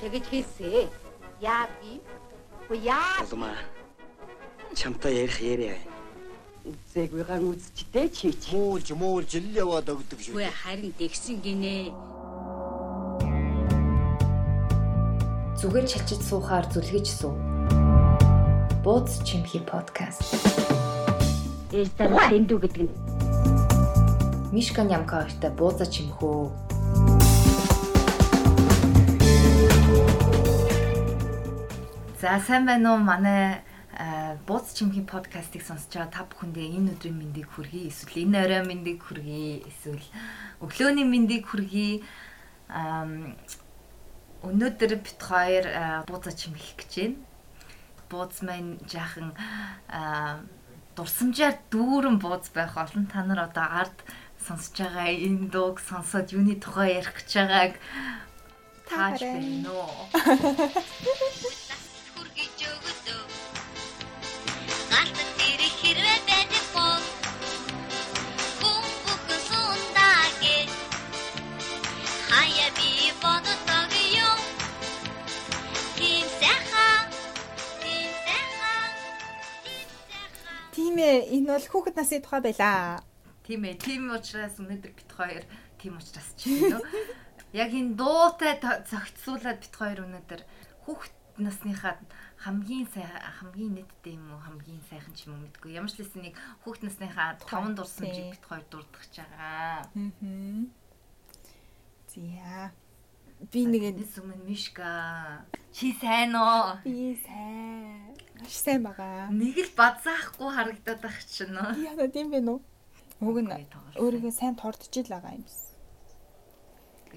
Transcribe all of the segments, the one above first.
Тэгэж хийсэ. Яа би? Яа. Улмаа. Чамтай ярих яриа. Үзээгүйгээр үзчтэй чи чи. Муулж муулж л яваад өгдөг шүү. Үгүй харин тэгсэн гинэ. Зүгээр чачиж суухаар зүлгэж суу. Бууз чимхи подкаст. Ээлтэр дэндүү гэдэг нь. Мишка нямка хоёртой бууза чимхөө. За сайн байна уу манай бууз чимхийн подкастыг сонсож байгаа та бүхэндээ энэ өдрийн мэндийг хүргэе эсвэл энэ орой мэндийг хүргэе эсвэл өглөөний мэндийг хүргэе өнөөдөр бит хоёр бууза чимхэх гэж байна. Бууз маань жаахан дурсамжаар дүүрэн бууз байх олон та нар одоо ард сонсож байгаа энэ дууг сонсоод юуны тухай ярих гэж байгааг тааж байна уу? Тийм ээ, энэ бол хүүхэд насны тухай байлаа. Тийм ээ, тийм учраас өнөөдөр бит хоёр тийм учраас ч юм уу. Яг энэ дуутай зохицуулаад бит хоёр өнөөдөр хүүхэд насныхаа хамгийн сайн хамгийн нийтдээ юм уу хамгийн сайхан ч юм уу мэдгүй. Ямар ч лсэн нэг хүүхэд насныхаа таван дурсамжийг бит хоёр дурдах гэж байгаа. Аа. Зя. Би нэг энэ сүмэн Мишка. Чи сайн уу? Би сайн. Маш сайн байгаа. Нэг л бадзаахгүй харагдаад байх чинь. Яа тийм бэ нөө. Уг нь өөрийгөө сайн тордж ил байгаа юм биш.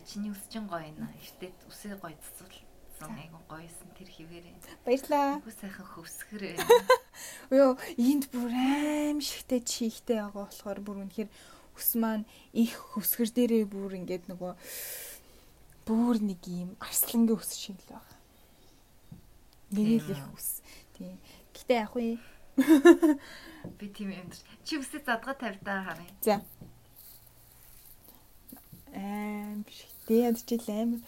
Чиний үс чин гоё нэ. Эртэд үсээ гоё цэцүүлсэн айгу гоёсэн тэр хിവэрээ. Баярлаа. Үгүй сайхан хөвсгэр. Йоо, энд бүр аим шигтэй чихтэй байгаа болохоор бүр үнэхээр ус маань их хөвсгөр дээрээ бүр ингээд нөгөө бүр нэг юм арслангийн ус шиг л байгаа. Нэг л их ус. Тийм. Гэтэ яг уу би тийм юм. Чи үсээ задгаа тавьдаа харъя. За. Эм шигтэй ядчил амар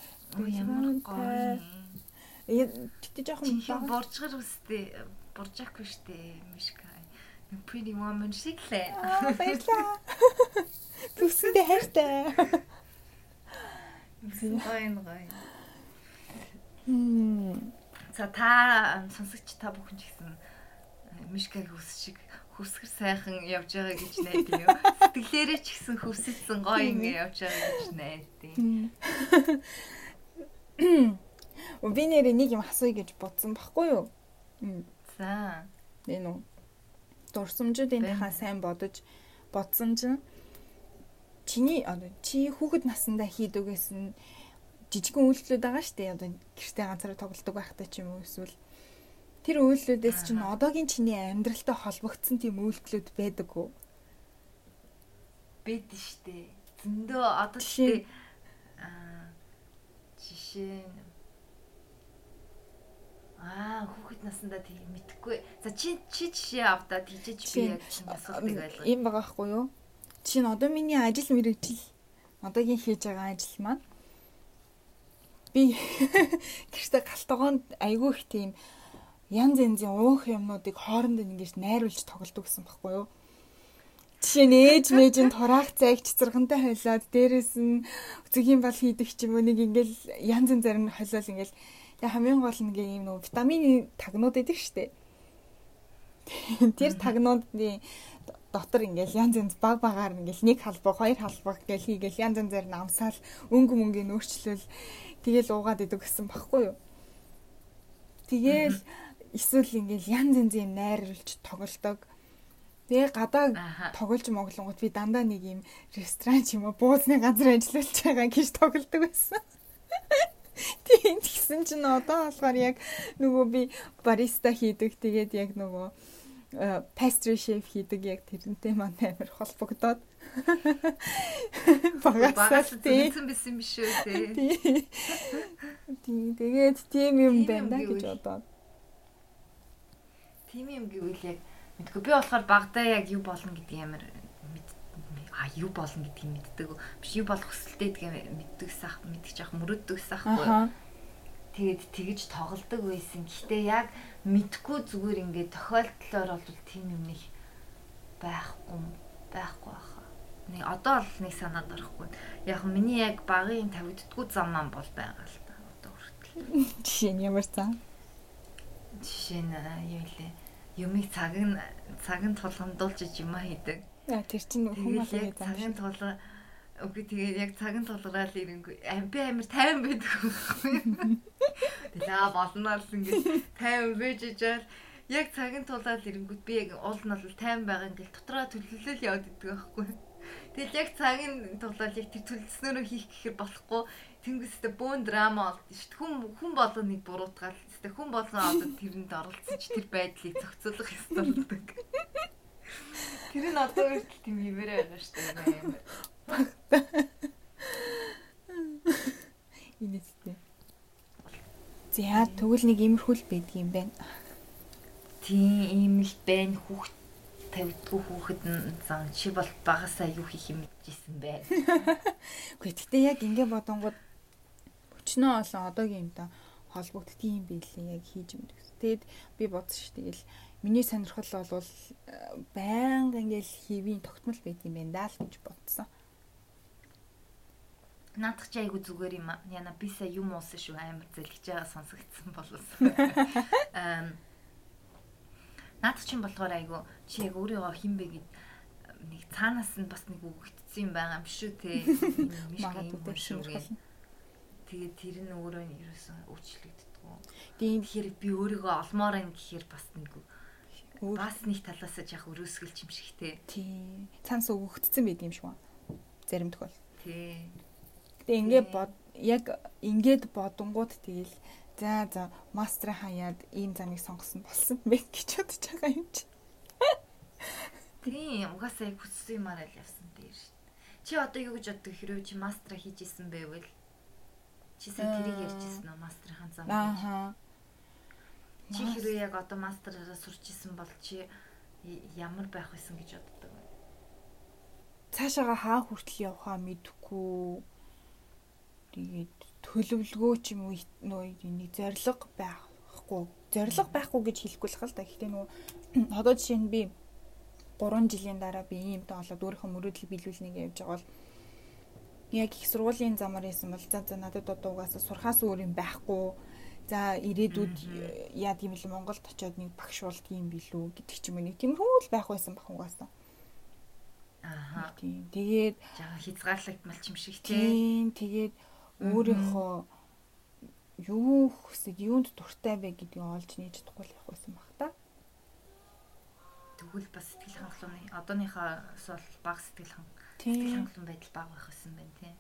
ямар гоё. Яа тэгтээ жоохон боржгор үстэй боржаахгүй штэ мишка. Pretty woman шиг лээ. Баярлаа. Түсэндээ хайртай. Гоё гоё. Хм. За та сонсогч та бүхэн ч гэсэн мишкаг хүс шиг хүсгэр сайхан явж байгаа гэж найдаа юу. Сэтгэлээрээ ч гэсэн хүсэлсэн гоё ингэ явж байгаа гэж найдаа. Би нэр нэг юм асууя гэж бодсон байхгүй юу? За. Энэ үү. Дурсамжуудынхаа сайн бодож бодсон чинь чиний чи хүүхэд насндаа хийдгээс нь жижигэн үйлчлүүд байгаа шүү дээ. Одоо гэртээ ганцаараа тоглодог байхдаа ч юм уу эсвэл тэр үйлчлүүдээс чинь одоогийн чиний амьдралтай холбогдсон тийм үйлчлүүд байдаг уу? Бэд штэ. Зөндөө одоо штэ аа жишээ Аа хүүхэд насндаа тийм мэдхгүй. За чи чи жишээ авдаа тийжэж би яг асуултыг ойлгоо. Ийм байгаа хгүй юу? Чинь одоо миний ажил мэргэжил одоогийн хийж байгаа ажил маань би гэртээ галтгоонд айгүй их тийм янз янзын уух юмнуудыг хооронд ингэж найруулж тоглодог гэсэн баггүй юу? Жишээ нь ээж мэжийн тураах зайг цэцэрхэнтэй хойлоод дээрэс нь өцөгийн бал хийдэг ч юм уу нэг ингээл янз янз зарим хойлол ингээл яг хамгийн гол нэг юм нөө витамины тагнууд байдаг штэ. Тэр тагнуудын дотор ингээл янз янз баг багаар ингээл нэг халбаг, хоёр халбаг гэл хийгээл янз янзаар намсаал өнгө мөнгөний өөрчлөл тэгэл уугаад идэг гэсэн баггүй юу. Тэгэл эсвэл ингээл янз янзын найруулж тоглодог. Тэгээ гадаа тоглож моглонгууд би дандаа нэг юм ресторан ч юм уу буузны газар ажиллаж байгаа гэж тоглодог байсан. Тийм тэгсэн чинь одоо болохоор яг нөгөө би бариста хийдэг тэгээд яг нөгөө pastry chef хийдэг яг тэрнтэй маань амар холбогдоод багаас тийм бисэн биш үү тий. Тэгээд тийм юм байна гэж бодоод. Тийм юм гэвэл яг мэдгүй би болохоор багтаа яг юу болно гэдэг амар а юу болно гэдгийг мэддэг. Биш юу болох хүсэлтэй гэдгийг мэддэг сах мэдчих ах мөрөддөг сахгүй. Тэгээд тэгж тоглодог байсан. Гэхдээ яг мэдгүй зүгээр ингээд тохиолдлоор бол тийм юм нэг байхгүй байхгүй баха. Нэг одоо л нэг санаад орохгүй. Яг миний яг багын тавигддггүй зам маань бол байгаа л та. Одоо хүртэл. Жишээ нь ямар цаа? Жишээ нь юу лээ. Юмыг цаг нь цаг нь тулгамдуулж юм хийдэг. Аа тэр чинь хүмүүс яг цагын тулга Үгүй тэгээд яг цагын тулгараал ирэнгүй. Ам- Би амар тайван байдаг байхгүй. Тэгээ болно л ингээд тайван байж ижаал яг цагын тулгаал ирэнгүүт би яг уул нь бол тайван байгаа ингээд дотроо төлөвлөл яваад идэг байхгүй. Тэгэл яг цагийн тулгаал яг тэр төлөвлөснөөрөө хийх гэхээр болохгүй. Тэнгистэй бөөн драма болд дээ. Хүн хүн болоо нэг буруутгаал. Тэ хүн болгон одоо тэрэнд оролцсон ч тэр байдлыг зохицуулах ёстой болдог. Тэр нь одоо үртэл тийм хэмээр байгаа шүү дээ. амар. Инээстэй. За тэгвэл нэг иймэрхүү л байдаг юм байна. Тийм ийм л байна хүүхд тавьдгүй хүүхэд нь зан чи бол багасаа юу хийх юм байна. Үгүй гэхдээ яг ингэ бодонгууд өчнөө олон одоогийн юмтай холбогддог юм билээ яг хийж юм гэсэн. Тэгэд би бодсон шүү дээ. Тэгэл миний сонирхол бол э, байнга ингээл хийвийн тогтмол байд юм байна даа л гэж бодсон. Наадах чи айгу зүгээр юм аа. Яна би сая юм уусан шүү амар зэлгэж байгаа сонсогдсон болов. Эм Наадах чинь болохоор айгу чи яг өөрийгөө хинбэ гэд нэг цаанаас нь бас нэг үгэгдсэн юм байгаа юм шүү те. Юм Магадгүй шүү гэ. сонирхол. Тэгээд тэр нь өөрөө ерөөсөн өөрчлөгддөг. Тийм Тэгэхээр би өөрийгөө олмоор юм гэхээр бас нэг бас нэг талаас нь яг өрөөсгөлч юм шиг те. тийм цанс өгөгдсөн байд юм шиг байна. Зарим тохиол. Тий. Гэтэ ингээ Тийм. бод яг ингээд бодонгууд тэгэл за за мастер хаяад ийм замыг сонгосон болсон бэ гэж бодож байгаа юм чи. Тийм угаасаа яг хүссэн юмараа л явсан дээр шүү. Чи одоо юу гэж боддог хэрвээ чи мастера хийж исэн байвал чи сая тэрийг ярьж исэн үү мастерын зам. Ааха. Чи хэрвээ яг одоо мастераараа сурч исэн бол чи ямар байх байсан гэж боддог вэ? цаашаага хаа хүртэл явахаа мэдэхгүй тэгээд төлөвлөгөө ч юм уу нэг зориг байхгүй зориг байхгүй гэж хэлэхгүй л хал та гэхдээ нөгөө одоо жишээ нь би 3 жилийн дараа би иймтэй болоод өөрийнхөө мөрөөдлийг биелүүлнэ гэж явж байгаа бол яг их сургуулийн замаар исэн бол за за надад одоо угаасаа сурхаас өөр юм байхгүй. За ирээдүйд яа гэм л Монголд очиод нэг багш болд юм билүү гэдэг ч юм уу. Нэг тиймэрхүү л байх байсан бах угаасаа. Ааха. тийм. Тэгээд Жага хязгаарлагдмал ч юм шиг тий. Тийм тэгээд өөрийнхөө юу хүсэж юунд дуртай бэ гэдгийг олж нээж чадахгүй л явах байсан баг та. Тэгвэл бас сэтгэл хангалуун одооныхоос бол баг сэтгэл хан сэтгэл Тийм. хангалуун байдал баг байх байсан байна тий.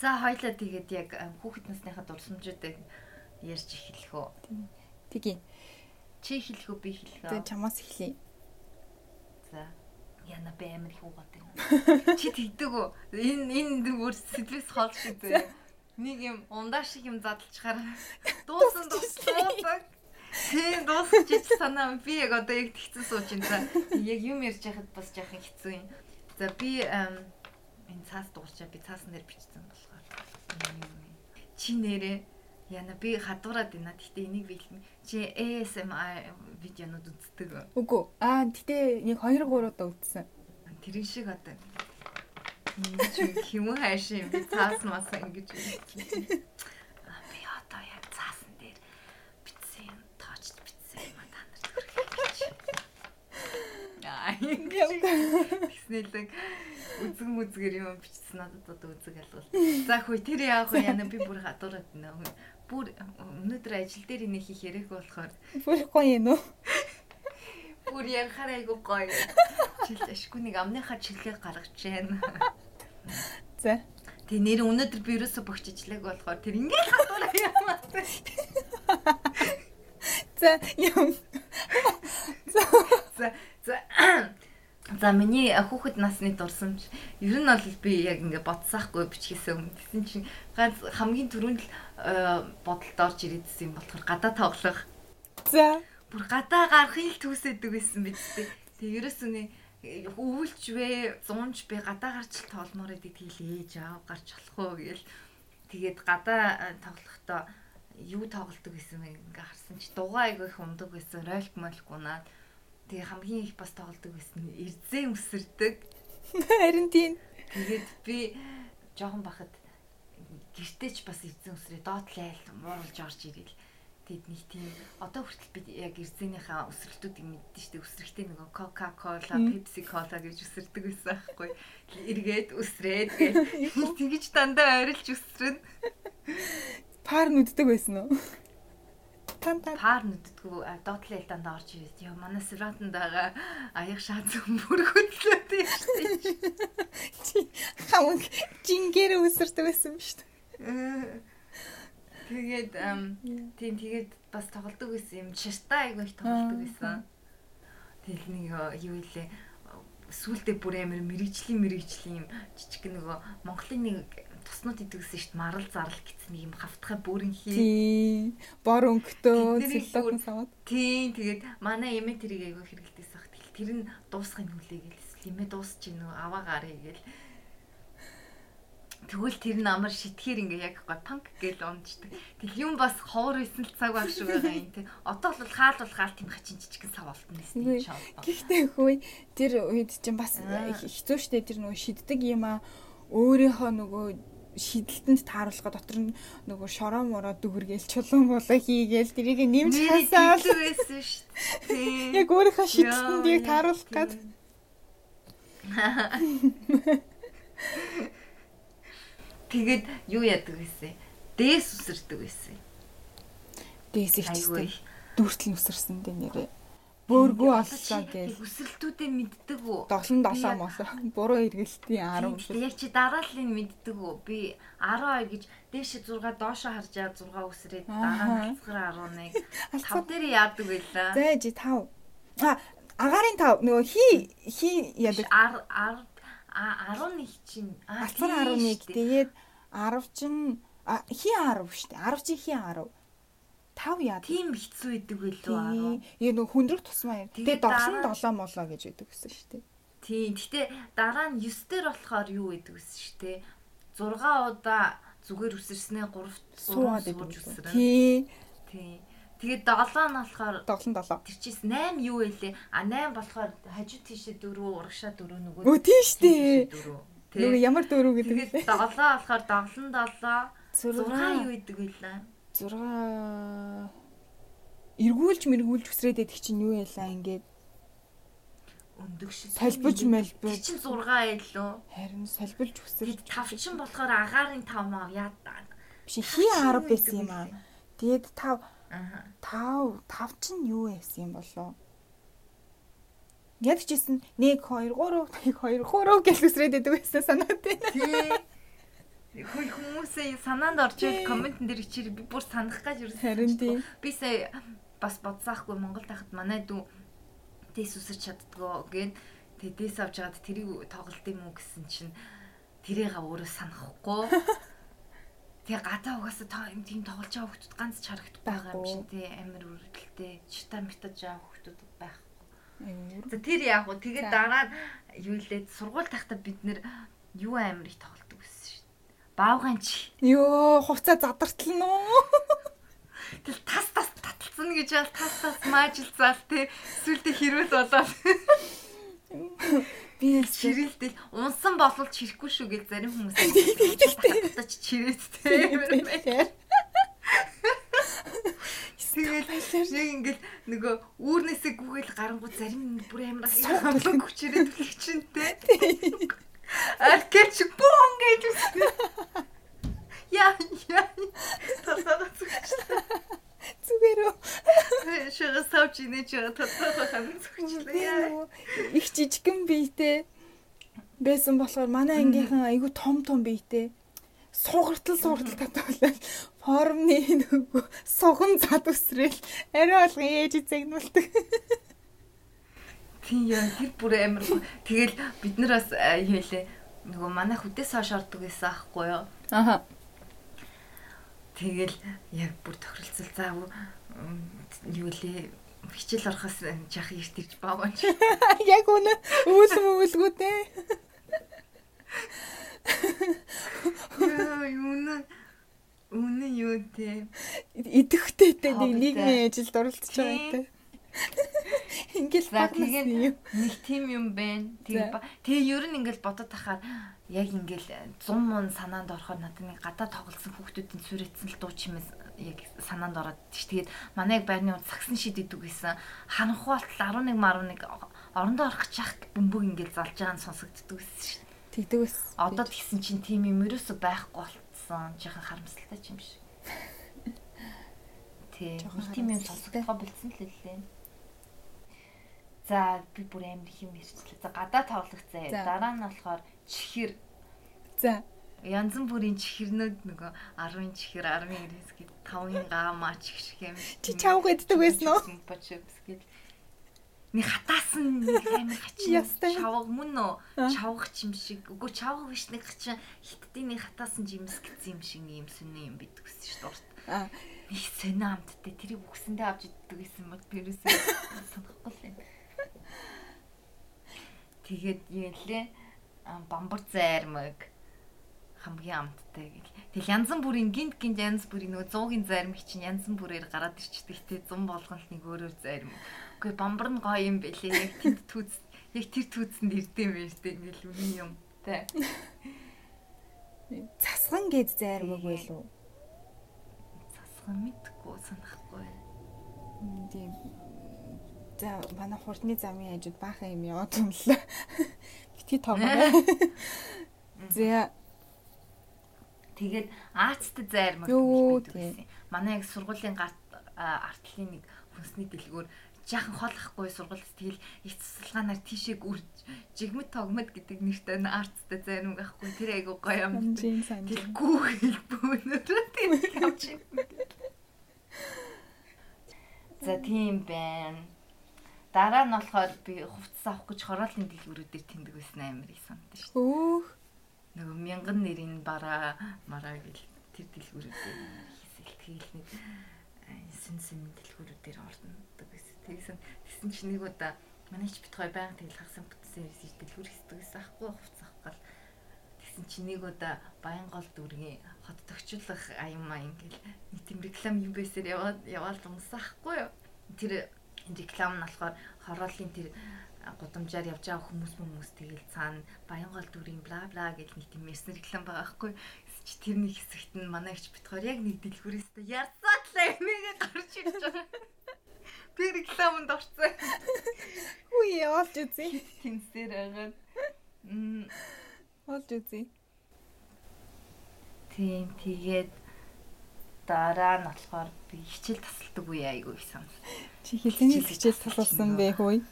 За хоёлаа тэгээд яг хүүхэд насныхаа дурсамжуудыг ярьж эхэлэх үү? Тгий. Чи хэлэх үү би хэлэх Тэгээд үү? чамаас эхлэе. За. Яна би амар их уугаад байна. Чи тэгдэг үү? Энэ энэ зүгээр сэтгэлээс хол шиг дээ. Нэг юм ундаа шиг юм задлчаар дуусан дуусдаг. Тийм дуусч ич санаа би яг одоо яг тэгсэн сууж энэ яг юм ярьж байхад бас яхан хэцүү юм. За би эм, энэ цаас дуурчаа би цаасан дээр бичсэн болохоор юм юм. чи нэрээ яна би хадуураад байна. Гэхдээ энийг би хэлмэ. Чи ASMR видеонууд үздэг үү? Үгүй. Аа гэтээ нэг 2 3 удаа үзсэн. Тэрэн шиг одоо ингэж хэмүн хайшин би цаас мас ингэж би одоо яг цаасан дээр битсэн юм тоочд битсэн юм та хүргэж. Аа тэгснэлэг үзэг мүзгэр юм бичсэн надад одоо үзэг алгал. За хөөе тэр яах вэ яна би бүр хадуураад байна. Бүр өнөөдөр ажил дээр инех хийх яриаг болохоор Бүр гоё юм уу? Бүр ярахаар айгу гоё. Чил ашгүй нэг амныхаа чиглэг гаргаж байна. За. Тэгээ нэр өнөөдөр би ерөөсө богч ижлэг болохоор тэр ингээл хатуураа ямаа. За юм. За за За миний хүүхэд насны дурсамж. Ер нь бол би яг ингээ бодсаахгүй бичгээсээ өмнө тэгсэн чинь ганц хамгийн түрүүнд л э, бодолд орж ирээдсэн юм болохоор гадаа тоглох. За. бүр гадаа гарахыг л түүсэдэг байсан биз дээ. Тэгээ ерөөсөө нэ өвөлч вэ, зунж би гадаа гарч л тоолмоор идэг тэгэл ээж аав гарч болох уу гээл тэгээд гадаа тоглохдоо юу тоглолдог гэсэн бэ? Ингээ харсан чи дугаа айгүй их умдаг байсан ролик молик унаад тэгээ хамгийн их бас тоглолдог байсан эрзээ өсөрдөг Харин тийм. тэгээд би жоохон бахад гэртеч бас эрзээ өсрээ доотлайл мууруулж орж ирэл. Тэгэд нэг тийм одоо хүртэл би яг эрзээнийхээ өсрэлтүүдийг мэддэн штэ өсрэгтэй нөгөө пепси кола гэж өсөрдөг байсан байхгүй. Эргээд өсрээд тэгж дандаа ойрлж өсрөн Пар нүддэг байсан уу? Тан тан. паар нүддгүү доотлын элданд орж ирээд ёо манай сэрватанд байгаа аяг шаа зөв бүр хөдлөөд юм штэ Чи хамаг жингэр өсөрдөг байсан биз дээ. тэгээд ам, тийм тэгээд бас тоглодог байсан юм. Ширтаа айгүй их тоглодог байсан. Тэгэл нэг э, юу илээ сүулдэ бүр амар мэрэгжлийн мэрэгжлийн юм. Жижиг нөгөө Монголын нэг туснууд идэвсэн шүү дээ марал зарлал гэсэн нэг юм хавтгай бүрэн хий. Бор цэллокон бүр- саваад. Тийм тэгээд манай эмээ тэрийг айгүй хэрэгэлдээс баг. Тэгэл тэр нь дуусхын хүлээгээл эмээ дуусч гинөө аваа гарыг гээл. Тэгвэл тэр нь амар шитгээр ингээ яг гоо панк гээл унждаг. Тэгэл юм бас ховор исэн л цаг баг шүү байгаа юм тий. Одоо бол хаал бол хаал тийм хачин жижигэн сав болтон гэсэн Үгүй. юм шоо. Гэхдээ хөөе тэр үед чинь бас Аа. хэцүү шттэ тэр нөгөө шиддэг юм а өөрийнхөө нөгөө шидэлтэнд тааруулга дотор нь нөгөө шороо мороо дүгэргээл чулуун болоо хийгээл тэрийг нэмж хасаал байсан шүү дээ. яг өөрийнхөө шидэлтэнд яг тааруулах гад Тэгээд юу яадаг вэ? Дээс үсэрдэг байсан. дээс их Айгүй. чистэй дүртэл нүсэрсэн дээ нэрээ бөөргөө оллоо гээл Үсрэлтүүдээ мэддэг үү? доглон Би долоо яг- молоо буруу эргэлтийн 10 Тийм, Яг чи дарааллыг мэддэг үү? Би 12 гэж дээш 6 доошо харж яа 6 үсрээд дараа нь хацгаар 11. Тав дээр яадаг байлаа. заа жи 5 а агарын 5 нөгөө хи хи яадаг? 10 10 11 чинь алцар тийм 11 шүү дээ. тэгээд 10 чин а, хи 10 шүү дээ 10 чи хи 10 5 яадаг Тийм хэцүү идэг байлуу Тийм. Яа нөгөө хүндрэх тусмаа юм. Тэгээд Тэгээд дараа- долоо молоо гэж өгдөг гэсэн шүү дээ. Тийм. Гэтэ дараа нь 9 дээр болохоор юу гэдэг вэ шүү дээ. 6 удаа зүгээр үсэрснээ 3 Суугаад 3 байдаг. сууж үсрэн. Тийм. Тийм. Тэгээд 7 нь болохоор Доглон долоо. тэр чис 8 юу вэ? А 8 болохоор хажуу тийшээ 4, урагшаа 4 нөгөө Өө тийм шүү дээ. Нөгөө ямар дөрөв гэдэг Тэгээд вэ? 7 болохоор доглон 7 Зурга. 6 юу гэдэг вэ? 6 эргүүлж мэргүүлж үсрээд идэх чинь юу яалаа ингээд Өндөг шиг. Салбиж мэлбэж. Тэр чинь 6 байлуу. харин Тэгээд 5 чинь болохоор агаарын 5 маа яа даа. биш хи 10 байсан юм аа. Тэгээд 5 Аа. 5 5 чинь юу байсан юм болоо? Яг чийсэн 1 2 3 1 2 3 гэл үсрээд идэг байсан санаад байна. Тий. Хүмүүсээ санаанд орж ирэл комментэн дээр ичээр би бүр санах гэж юу Харин тийм. Би сая бас бодсаахгүй Монгол тахад манай дүү дэс үсэрч чаддгоо гэд тэгээ дэс авч жаад тэрийг тоглолт юм уу гэсэн чинь тэрийг өөрөө санахгүй. Тэгээ гадаа угаасаа та юм тийм тоглож байгаа хүмүүс ганц чарагдах байгаа юм Байхгүй. шиг тий амир үргэлтэй чита митаж байгаа хүмүүс байх. Аюур. За тэр яг уу тэгээд За. дараа юу илээд сургууль тахта бид нэр юу амир их шүү дээ. Баавган чи. Йоо, хувцас задартал нөө. Тэгэл тас тас таталцсан гэж ял тас тас маажилцаал те сүлдө хэрүүл болоод Би чирэлтэл унсан болвол чирэхгүй шүү гэж зарим хүмүүс таталцаж чирээд те. Тэгээд яг ингээл нөгөө үүрнээсээ гүгээл гарангууд зарим бүр амар хамлаг хүчрээд төлөх чинь те. Аркеч бон гэж үстэй. Яа яа. Тасаа зүгч. зүгээр үү. Шага савч инеж татаа хам зүгчлээ. Их жижигэн биетэй байсан болохоор манай ангийнхан айгүй том том биетэй сугартал сугартал татвал формны нөгөө суган зад үсрээл арай болгон ээж загнуулдаг. Тийм яа тэр бүр амар. Тэгэл бид нар бас хэлээ нөгөө манай хөдөөс хойш ордог байсан аахгүй юу. Аха. Тэгэл яг бүр тохиролцол заа юу лээ хичээл орохоос жах эрт ирж баагач. Яг үнэ өвөл мөвөлгүү те. Яа юу Үнэ юу те. Идэвхтэй те нийгмийн ажилд оролцож байгаа те. Ингээл тэгээд нэг тим юм байна. За. Тэгээ ер нь ингээл бодоод тахаар яг ингээл 100 мун санаанд орохоор надад нэг гадаа тоглосон хүүхдүүдийн сүрэтсэн л дуу чимээс яг санаанд ороод тийш. Тэгээд манай яг байрны үед сагсан шидэдэг гэсэн ханхуулт 11 11 орондоо орох гэж чах бөмбөг ингээл залж байгаа нь сонсогддог гэсэн шүү. Тэгдэг ус. Одоо тэгсэн чинь тим юм ерөөсө байхгүй болцсон. Жаахан харамсалтай юм шиг. Тий. Жоохон нэг Тим юм сонсогдохоо болцсон л лээ. За би бүр амар их юм ярьчлаа. За гадаа. За. Дараа нь болохоор чихэр За. янз бүрийн чихэрнүүд нөгөө 10-ын чихэр, 10-ын ирээс гээд 5-ын гаамаа чих шиг юм. Чи чавг иддэг байсан уу? Бочвс гээд Нэг хатаасан нэг амар хачин чавга мөн үү? Аа. Чавга ч юм шиг. Үгүй чавга биш нэг хачин хиттийн нэг хатаасан жимс гэсэн юм шиг юм сүнэ юм бидг гэсэн шүү дээ. урт. Аа. Их сонио амттай тэрийг үгсэндээ авч иддэг гэсэн мод тэрээсээ санахгүй л юм. Тэгээд юу нэлээ бамбар зайрмаг хамгийн амттай гэл. Тэгэл янз бүрийн гинт гинт янз бүрийн нөгөө 100-ын зайрмаг чинь янз бүрээр гараад ирчдэг те 100 болгон л нэг өөрөөр зайрмаг. Үгүй бамбар нь гоё юм бэлээ. Яг тэнд түүц яг тэр түүцэнд ирдэм байж те ингээл үний юм те. Цасган гээд зайрмаг байлуу. Засхан мэдгүй санахгүй. Тийм. За манай хурдны замын хажууд баахан юм яваад үнэлээ. Битгий тоогоо. За Тэгээд аацтай Юу, гэдэг байсан. Манай яг сургуулийн гарт артлын нэг хүнсний дэлгүүр жаахан холохгүй сургуульд тэгэл их цэцэлгаанаар тийшээ үрж жигмэд тогмод гэдэг нэртэй арттай зайрмаг ахгүй тэр айгу гоё юм. Гүүхэл бөөнөрөө тэр авч юм. За тийм байна. Дараа нь болохоор би хувцас авах гэж хороолын дэлгүүрүүдээр тэмдэг байсан амар их санагдаж шүү. Өөх. Нөгөө мянган нэрийн бараа мараа гэл тэр дэлгүүрүүдээр хийсэл тэгэл нэг сүн сүн дэлгүүрүүдээр ордог гэсэн. Тэгсэн тэгсэн чинь нэг удаа манай ч бит гоё баян тэгэл хагасан бүтсэн ирсэн дэлгүүр хийдэг гэсэн ахгүй хувцас авах гал тэгсэн чинь нэг удаа баян гол дүргийн хот төгчлөх аян маян гэл нэг тийм реклам юм байсаар яваад яваал унсан ахгүй юу. Тэр реклам нь болохоор хороолын тэр гудамжаар явж байгаа хүмүүс хүмүүс тэгэл цаана баянгол дүрийн бла бла гэж нэг тийм мессен реклам байгаа байхгүй. Чи тэрний хэсэгт нь манай ихч битгаар яг нэг дэлгүүрээс та ярцаатлаа энийг гарч ирж байгаа. Би рекламанд орсон. Үе олж үзье. тэнцээр байгаа. М Олж үзье. тийм тэгээд дараа нь болохоор би хичээл тасалдаг үе айгүй их санал Чи хизээний хичээл тасалсан бэ хөөе?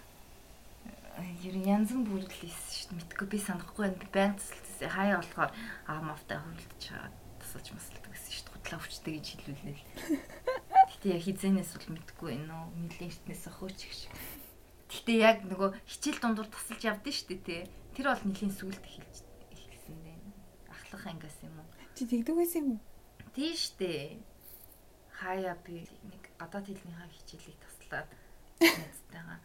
ер нь янз бүр ийсэн шүү дээ. Мэдгүй би санахгүй байна. Би баян тасалдсан. Хаяа болохоор аа мавтай хөвлөж чаад тасалж масалдаг гэсэн шүү дээ. Гутлаа өвчтэй гэж хэлүүлээ. Гэтэ яг хизэнээс бол мэдгүй байна уу? Нилийн эртнээс хөөч их шиг. Гэтэ яг нөгөө хичээл дундуур тасалж явдсан шүү дээ тий. Тэр бол нилийн сүулт эхэлж эхэлсэн дээ. Ахлах ангаас юм уу? Чи тэгдэг байсан юм уу? Тий штэ. Хаяа би нэг гадаад хэлнийхаа хичээлийг таслаад найзтайгаа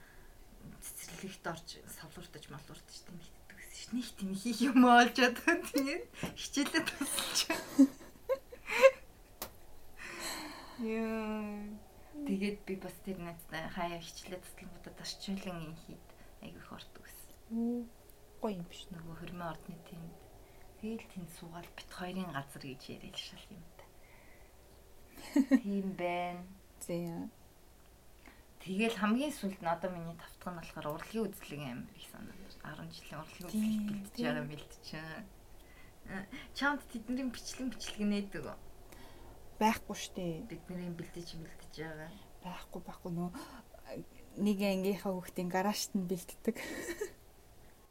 цэцэрлэгт орж савлууртаж малууртаж тийм хийдэг гэсэн чинь нэг тийм хийх юм олж одоо тэгээд хичээлээ тасалж. Яа. Тэгээд би бас тэр найзтай хаяа хичээлээ таслангуудад тасчлан хийд айгүй их ордог гэсэн. Гоё юм биш. Нөгөө хөрмийн ордны тэнд тэгэл тэнд суугаад бит хоёрын газар гэж яриад шал юм. Тийм байна. Зэ. Тэгэл хамгийн сүүлд нь одоо миний тавтах нь болохоор урлагийн үзлэг амар их санагдав. 10 жилийн урлагийн үзлэг Тийм, тийм. байгаа бэлтэж. Чамд тэдний бичлэг бичлэг нээдэг үү? Байхгүй штэ. Бидний бэлтэж бэлтэж байгаа. Байхгүй байхгүй нөө нэг ангийнхаа хүүхдийн гараажт нь бэлддэг.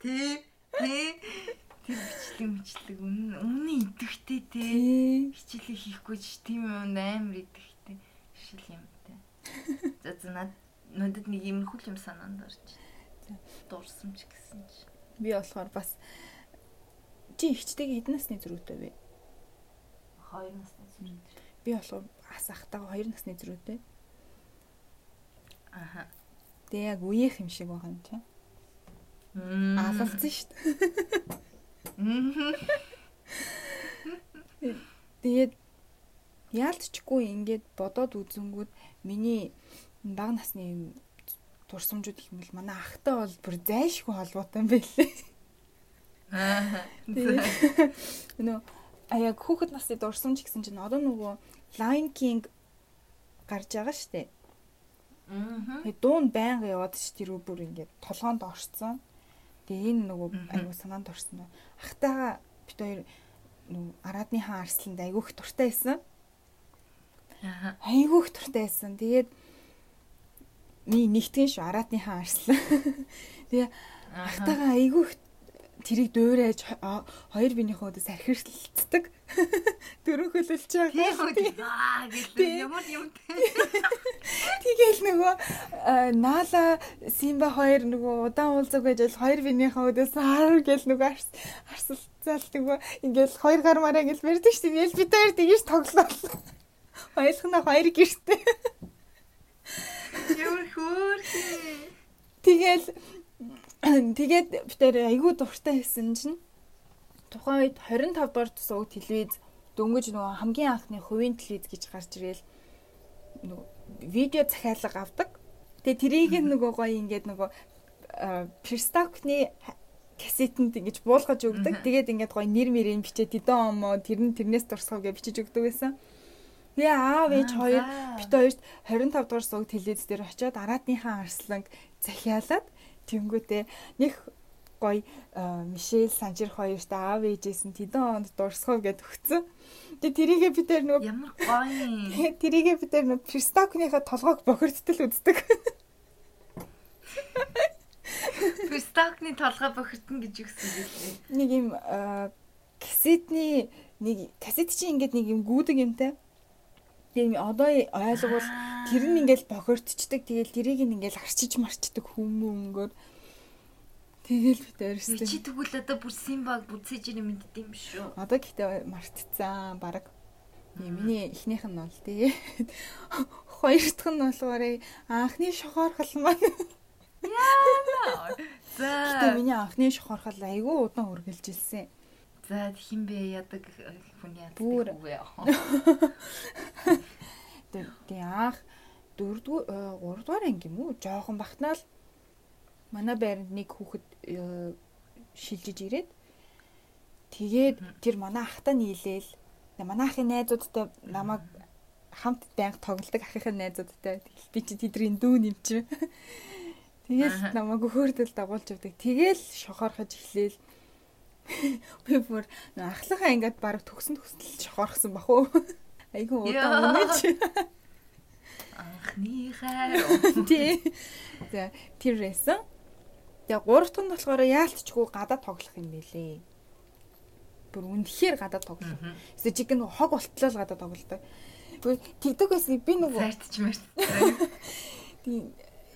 Тий. Тий. Тэр бичлэг бичлэг үнэн үнэн идэвхтэй. Тий. Хичээлээ хийхгүй ч тийм юм амар идэвхтэй. Шил юмтай. За за над надад нэг иймэрхүү юм санаанд орж. Дуурсан ч гэсэн чи. Би болохоор бас чи ихчдэг эдэн насны зөрүүтэй вэ? Хоёр насны зүйл. Би болохоор бас ахтайгаа 2 насны зөрүүтэй. Аха. Тэгээ яг үеийнх юм шиг байгаа юм чинь. Мм. Алалцсан шүү дээ. Тэгээд яалтчгүй ингээд бодоод үзэнгүүд миний бага насны турсамжууд их юм бол манай ахтай бол бүр зайлшгүй холбоотой юм байлээ. Аа. Нөө а яг хүүхэд насны дурсамж гэсэн чинь одоо нөгөө Lion King гарч байгаа штэ. Мгм. Тэгээд дуун байнга яваад ч тэр бүр ингээд толгоонд орцсон. Тэгээ энэ нөгөө айгуу санаанд орсон нөө. Ахтайгаа бит хоёр нөгөө араадны хаан арсланд айгуу их туртай байсан. Аха. Айгуу их туртай байсан. Тэгээд ми нэгтгэн шүү араадны хаан арслан. Тэгээ ахтайгаа айгуу их тэрийг а- хоёр биенийхээ өдөөс архирсэлцдэг. Дөрөв хөлөлж Тийм байгаа. ямар юм те. Тэгэл нөгөө Наала Симба хоёр нөгөө удаан уулзаг байж бол хоёр биенийхээ өдөөс хар гэл нөгөө арс арсалцаал нөгөө ингээл хоёр гар мараа гэл барьдаг шүү. Ял бид хоёр тэгэж тоглолоо. Хоёулахнаа хоёр гэртээ. Ямар хөөрхий. Тэгэл тэгээд хоёр айгүй дуртай байсан чинь тухайн үед 25 дугаар тусаг телевиз дөнгөж нөгөө хамгийн анхны хувийн телевиз гэж гарч ирэл нөгөө видео захиалга авдаг. Тэгээ тэрийг нөгөө гоё ингээд нөгөө перстокны кассетэнд ингэж буулгаж өгдөг. Тэгээд ингээд гоё нэр мэрийн бичээд тэдэн омоо тэр нь тэрнээс дурсах гэж бичиж өгдөг байсан. Тэгээ аав ээж хоёр бит хоёрт 25 дугаар сууг телевиз дээр очиод араатныхаа арсланг захиалаад тэнгүүтээ нэг гоё э, Мишель Санжир хоёрт аав ээжээс нь тэдэн онд дурсах гэд өгцөн. Тэгээ тэрийгээ бид тэр нөгөө Ямар гоё. тэрийгээ бид тэр нөгөө перстокныхаа толгойг бохирдтал үздэг. Пистакны толгой бохирдно гэж өгсөн гэлээ. нэг юм э, кассетний нэг кассет чинь ингээд нэг юм гүдэг юмтай. Тэгээ юм одоо ойлгол тэр нь ингээд бохирдчдаг. Тэгэл тэрийг нь ингээд арчиж марчдаг хүмүүнгөр. Тэгэл бид Чи өрсөлдөг. тэгвэл одоо бүр Симбаг бүцээж ирэн мэддэг юм шүү. Одоо гэхдээ мартцсан баг. Миний эхнийх нь бол тэгээ хоёр дахь нь болохоор анхны шохорхол маань. За. Гэтэ миний анхны шохорхол айгүй удаан үргэлжилсэн. За хин бэ ядаг хүн яа. Бүр. Тэгээ анх дөрөвдүгээр 3 дугаар анги юм уу? Жохон багтнаал манай байранд нэг хүүхэд э, шилжиж ирээд тэгээд тэр манай ахтай нийлээл манай ахын найзуудтай намайг хамт байнга тоглодог ахын найзуудтай тэгэл би чи тэдрийн дүү юм чи. Тэгэл намайг хөөрдөл дагуулж явдаг. Тэгэл шохорхож эхлээл би бүр ахлахаа ингээд баг төгсөн төсөл шохорхсон бах уу. Айгу удаан үнэ чи. Анхны хайр. Тий. За тэр байсан. Тэгээ гурав дахь нь болохоор яалтчгүй гадаа тоглох юм бэлээ. Бүр үнэхээр гадаа тоглох. Эсвэл чиг нэг хог болтлоо л гадаа тоглолтой. Тэгдэг байсан би нөгөө Зайтч мэрт.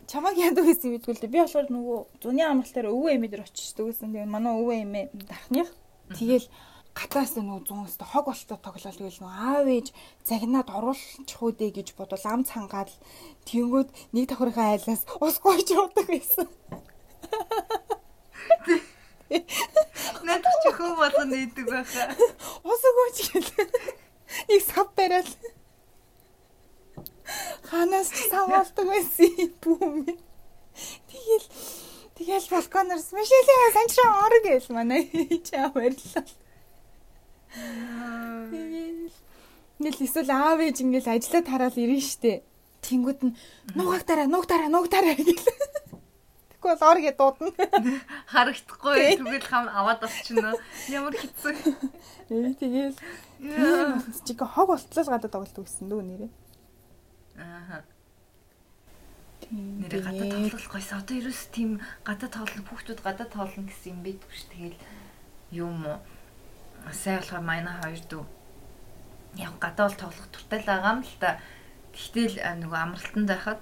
Чамаг яадаг гэсэн юм гэдгүүл би болохоор нөгөө зуны амралтаар өвөө эмээ дээр очиждаг гэсэн. Тэгээ манай өвөө эмээ дахных. Тэгэл гатаас нөгөө зүүнээс хог болтой тоглол тэгэл нөгөө аав ээж загнаад оруулчих үү дээ гэж бодвол ам цангаад тэнгүүд нэг давхрынхаа айлаас ус гойж явдаг байсан. Надад ч хөө болгоно идэг байхаа. Ус өгөөч гэл. Нэг сав бариад. Ханаас ч сав болдог байсан бүүм. Тэгэл тэгэл балконоор Мишелийн санчраа орё гээл манай чи баярлалаа. Тэгэл Ингээл эсвэл аав ээж ингээл ажиллаад хараад ирнэ штэ. Тэнгүүд нь нуугаараа нуугаараа нуугаараа гэл. Тэгэхгүй бол ор гэж дуудана. Харагдахгүй түгэл хам аваад авчихна. Ямар хэцүү. Ээ тэгэл чиг хог болтлоо гадаад тоглолт өгсөн дүү нэрээ. Аа. Нэрээ гадаа тоглох гойс. Одоо ерөөс тийм гадаа тоглох хүүхдүүд гадаа тоглоно гэсэн юм бидгүй ш. Тэгэл юм уу? Сайн болохоор манай хоёр дүү яг гадаа бол тоглох туртай л байгаа юм л та. Гэхдээ л нөгөө амралтанд байхад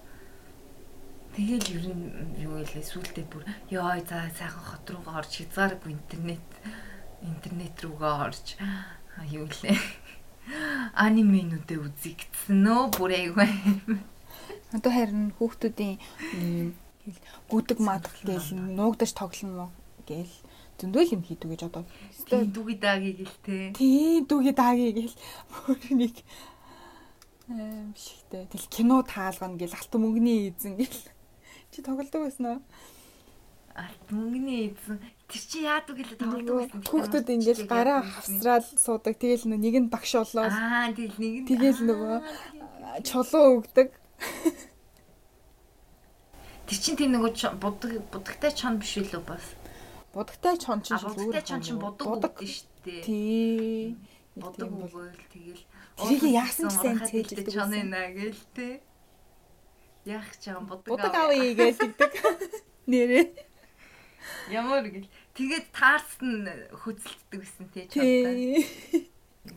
тэгэл ер нь юу илээ сүултээ бүр ёо за сайхан хот руугаа орж хязгааргүй интернет интернет руугаа орж юу лээ аниминуудээ үзье гэсэн нөө бүр айгүй Одоо харин хүүхдүүдийн гүдэг мадах гээл нуугдаж тоглоно гээл зөндөл юм хийдүү гэж одоо. Дүги дааги гэлтэй. Тийм дүги дааги гээл бүр нэг аим шигтэй. Тэл кино таалгана гээл алт мөнгөний эзэн гээл. Чи тоглодог байсан уу? Алт мөнгөний эзэн тэр чи яадаг гэлээ тоглодог байсан. Хүүхдүүд ингээл гараа хавсраал суудаг. Тэгэл нэг нь багш болоод Аа тэгэл нэг нь тэгэл нөгөө чулуу өгдөг. Тэр чин тийм нөгөө будаг будагтай чон биш үлээ бас. Будагтай чон чинь А будагтай чон чин будаг будаг өгдөө штэ. Тий. Будаг өгөөл тэгэл Тэрийг яасан ч сайн цээжилдэг чон нэ гээл те. Яах ч юм будаг Будаг авъя гэж хэлдэг. Нэрээ. Ямар гэл. Тэгээд таарс нь хөдөлтдөг гэсэн те чонтой. Тий.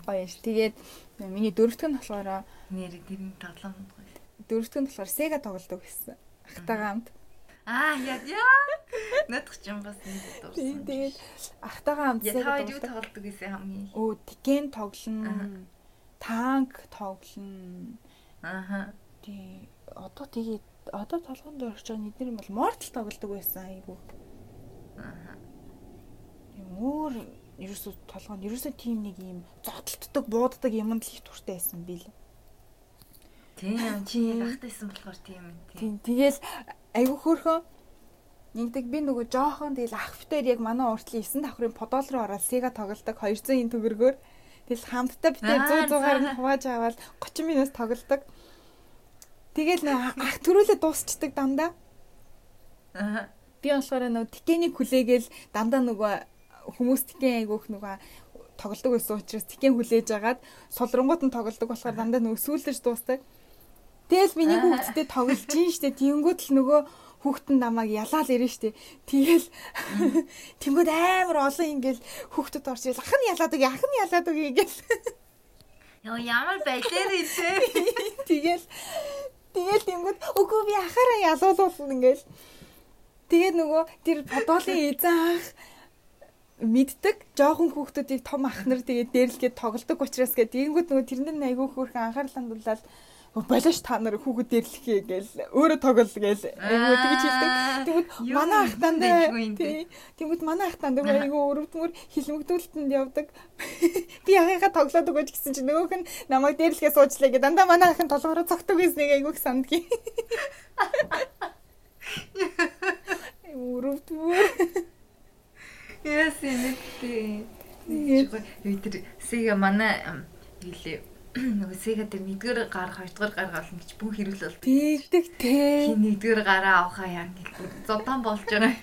Гоё ш. Тэгээд миний дөрөвдөг нь болохоор Нэр тэр нь тоглоом гоё. дөрөвдөг нь болохоор Sega тоглодог гэсэн. Ахтайгаа хамт. Аа яа яа. Надах ч юм бас нэг Тий, дурсан. Тэгээд ахтайгаа хамт Sega та юу тоглодог. тоглодог гэсэн хамгийн. Өө, Tekken тоглоно. Танк тоглоно. Ааха. Тий. Одоо тэгээд одоо толгойд орж байгаа нэгнэр юм бол Mortal тоглодог байсан айгу. Тийм өөр ерөөсө толгойд ерөөсө тийм нэг юм зодтолтдог, бууддаг юмд л их туртай байсан би л. Тийм чи гахтайсан болохоор тийм тийм. Тэгэл айгу хөөрхөн нэгдэг би нөгөө жоохон тэгэл ах битээр яг манай уртлын 9 давхрын подол руу ороод Sega тоглодог 200 ин төгрөгөөр тэгэл хамтдаа битээр Аа, 100 100-аар нь хувааж аваад 30 минут тоглодог. Тэгэл ах төрүүлээ дуусчдаг дандаа. Аа. Би болохоор нөгөө тикэнийг хүлээгээл дандаа нөгөө хүмүүс тикэн айгүйх нөгөө тоглодог байсан учраас тикэн хүлээж агаад солронгууд нь тоглодог болохоор дандаа нөгөө сүүлдэж дуустдаг. Тэгэл миний хүүхдтэй тоглож гин штэ. Тийнгүүд л нөгөө хүүхдэн намайг ялаал ирэн штэ. Тэгэл тэнгүүд амар олон ингээл хүүхдэд орж ил ах нь ялаад үг ах нь ялаад үг ингээл Яа ямар байлэр илээ. тэгэл тэгэл тэнгүүд үгүй би ахаараа ялуулуулна ингээл Тэгээд нөгөө тэр подолын эзэн ах мэддэг жоохон хүүхдүүдийг том ах нар тэгээд дээрлгээд тоглодог учраас гэдэг. Тэгэнгүүт нөгөө тэрнэр айгүй хөөрхөн анхаарал хандуулаад болоош та нар хүүхэд дээрлэхээ гээл өөрөө тоглол гээл айгүй тэгж хэлдэг. Тэгвэл манай ах дандаа тэгвэл манай ах дандаа айгүй өрөвдмөр хилмигдүүлтэнд явдаг. Би ягыгаа тоглоод өгөөч гэсэн чинь нөгөөх нь намайг дээрлэхээ суужлаа гэ дандаа манай ахын толгороо цогтөг гэснийг айгүй сандгийн. Өрөвдмөр. Яс. Тэгээд Нэг тэр Сега манай хэлээ. Нөгөө Сега дээр нэгдүгээр гар хоёрдугаар гар болно гэж бүх хэрүүл бол. тэгдэг те. Нэгдүгээр гараа авахаа яа гэл зудаан болж байгаа.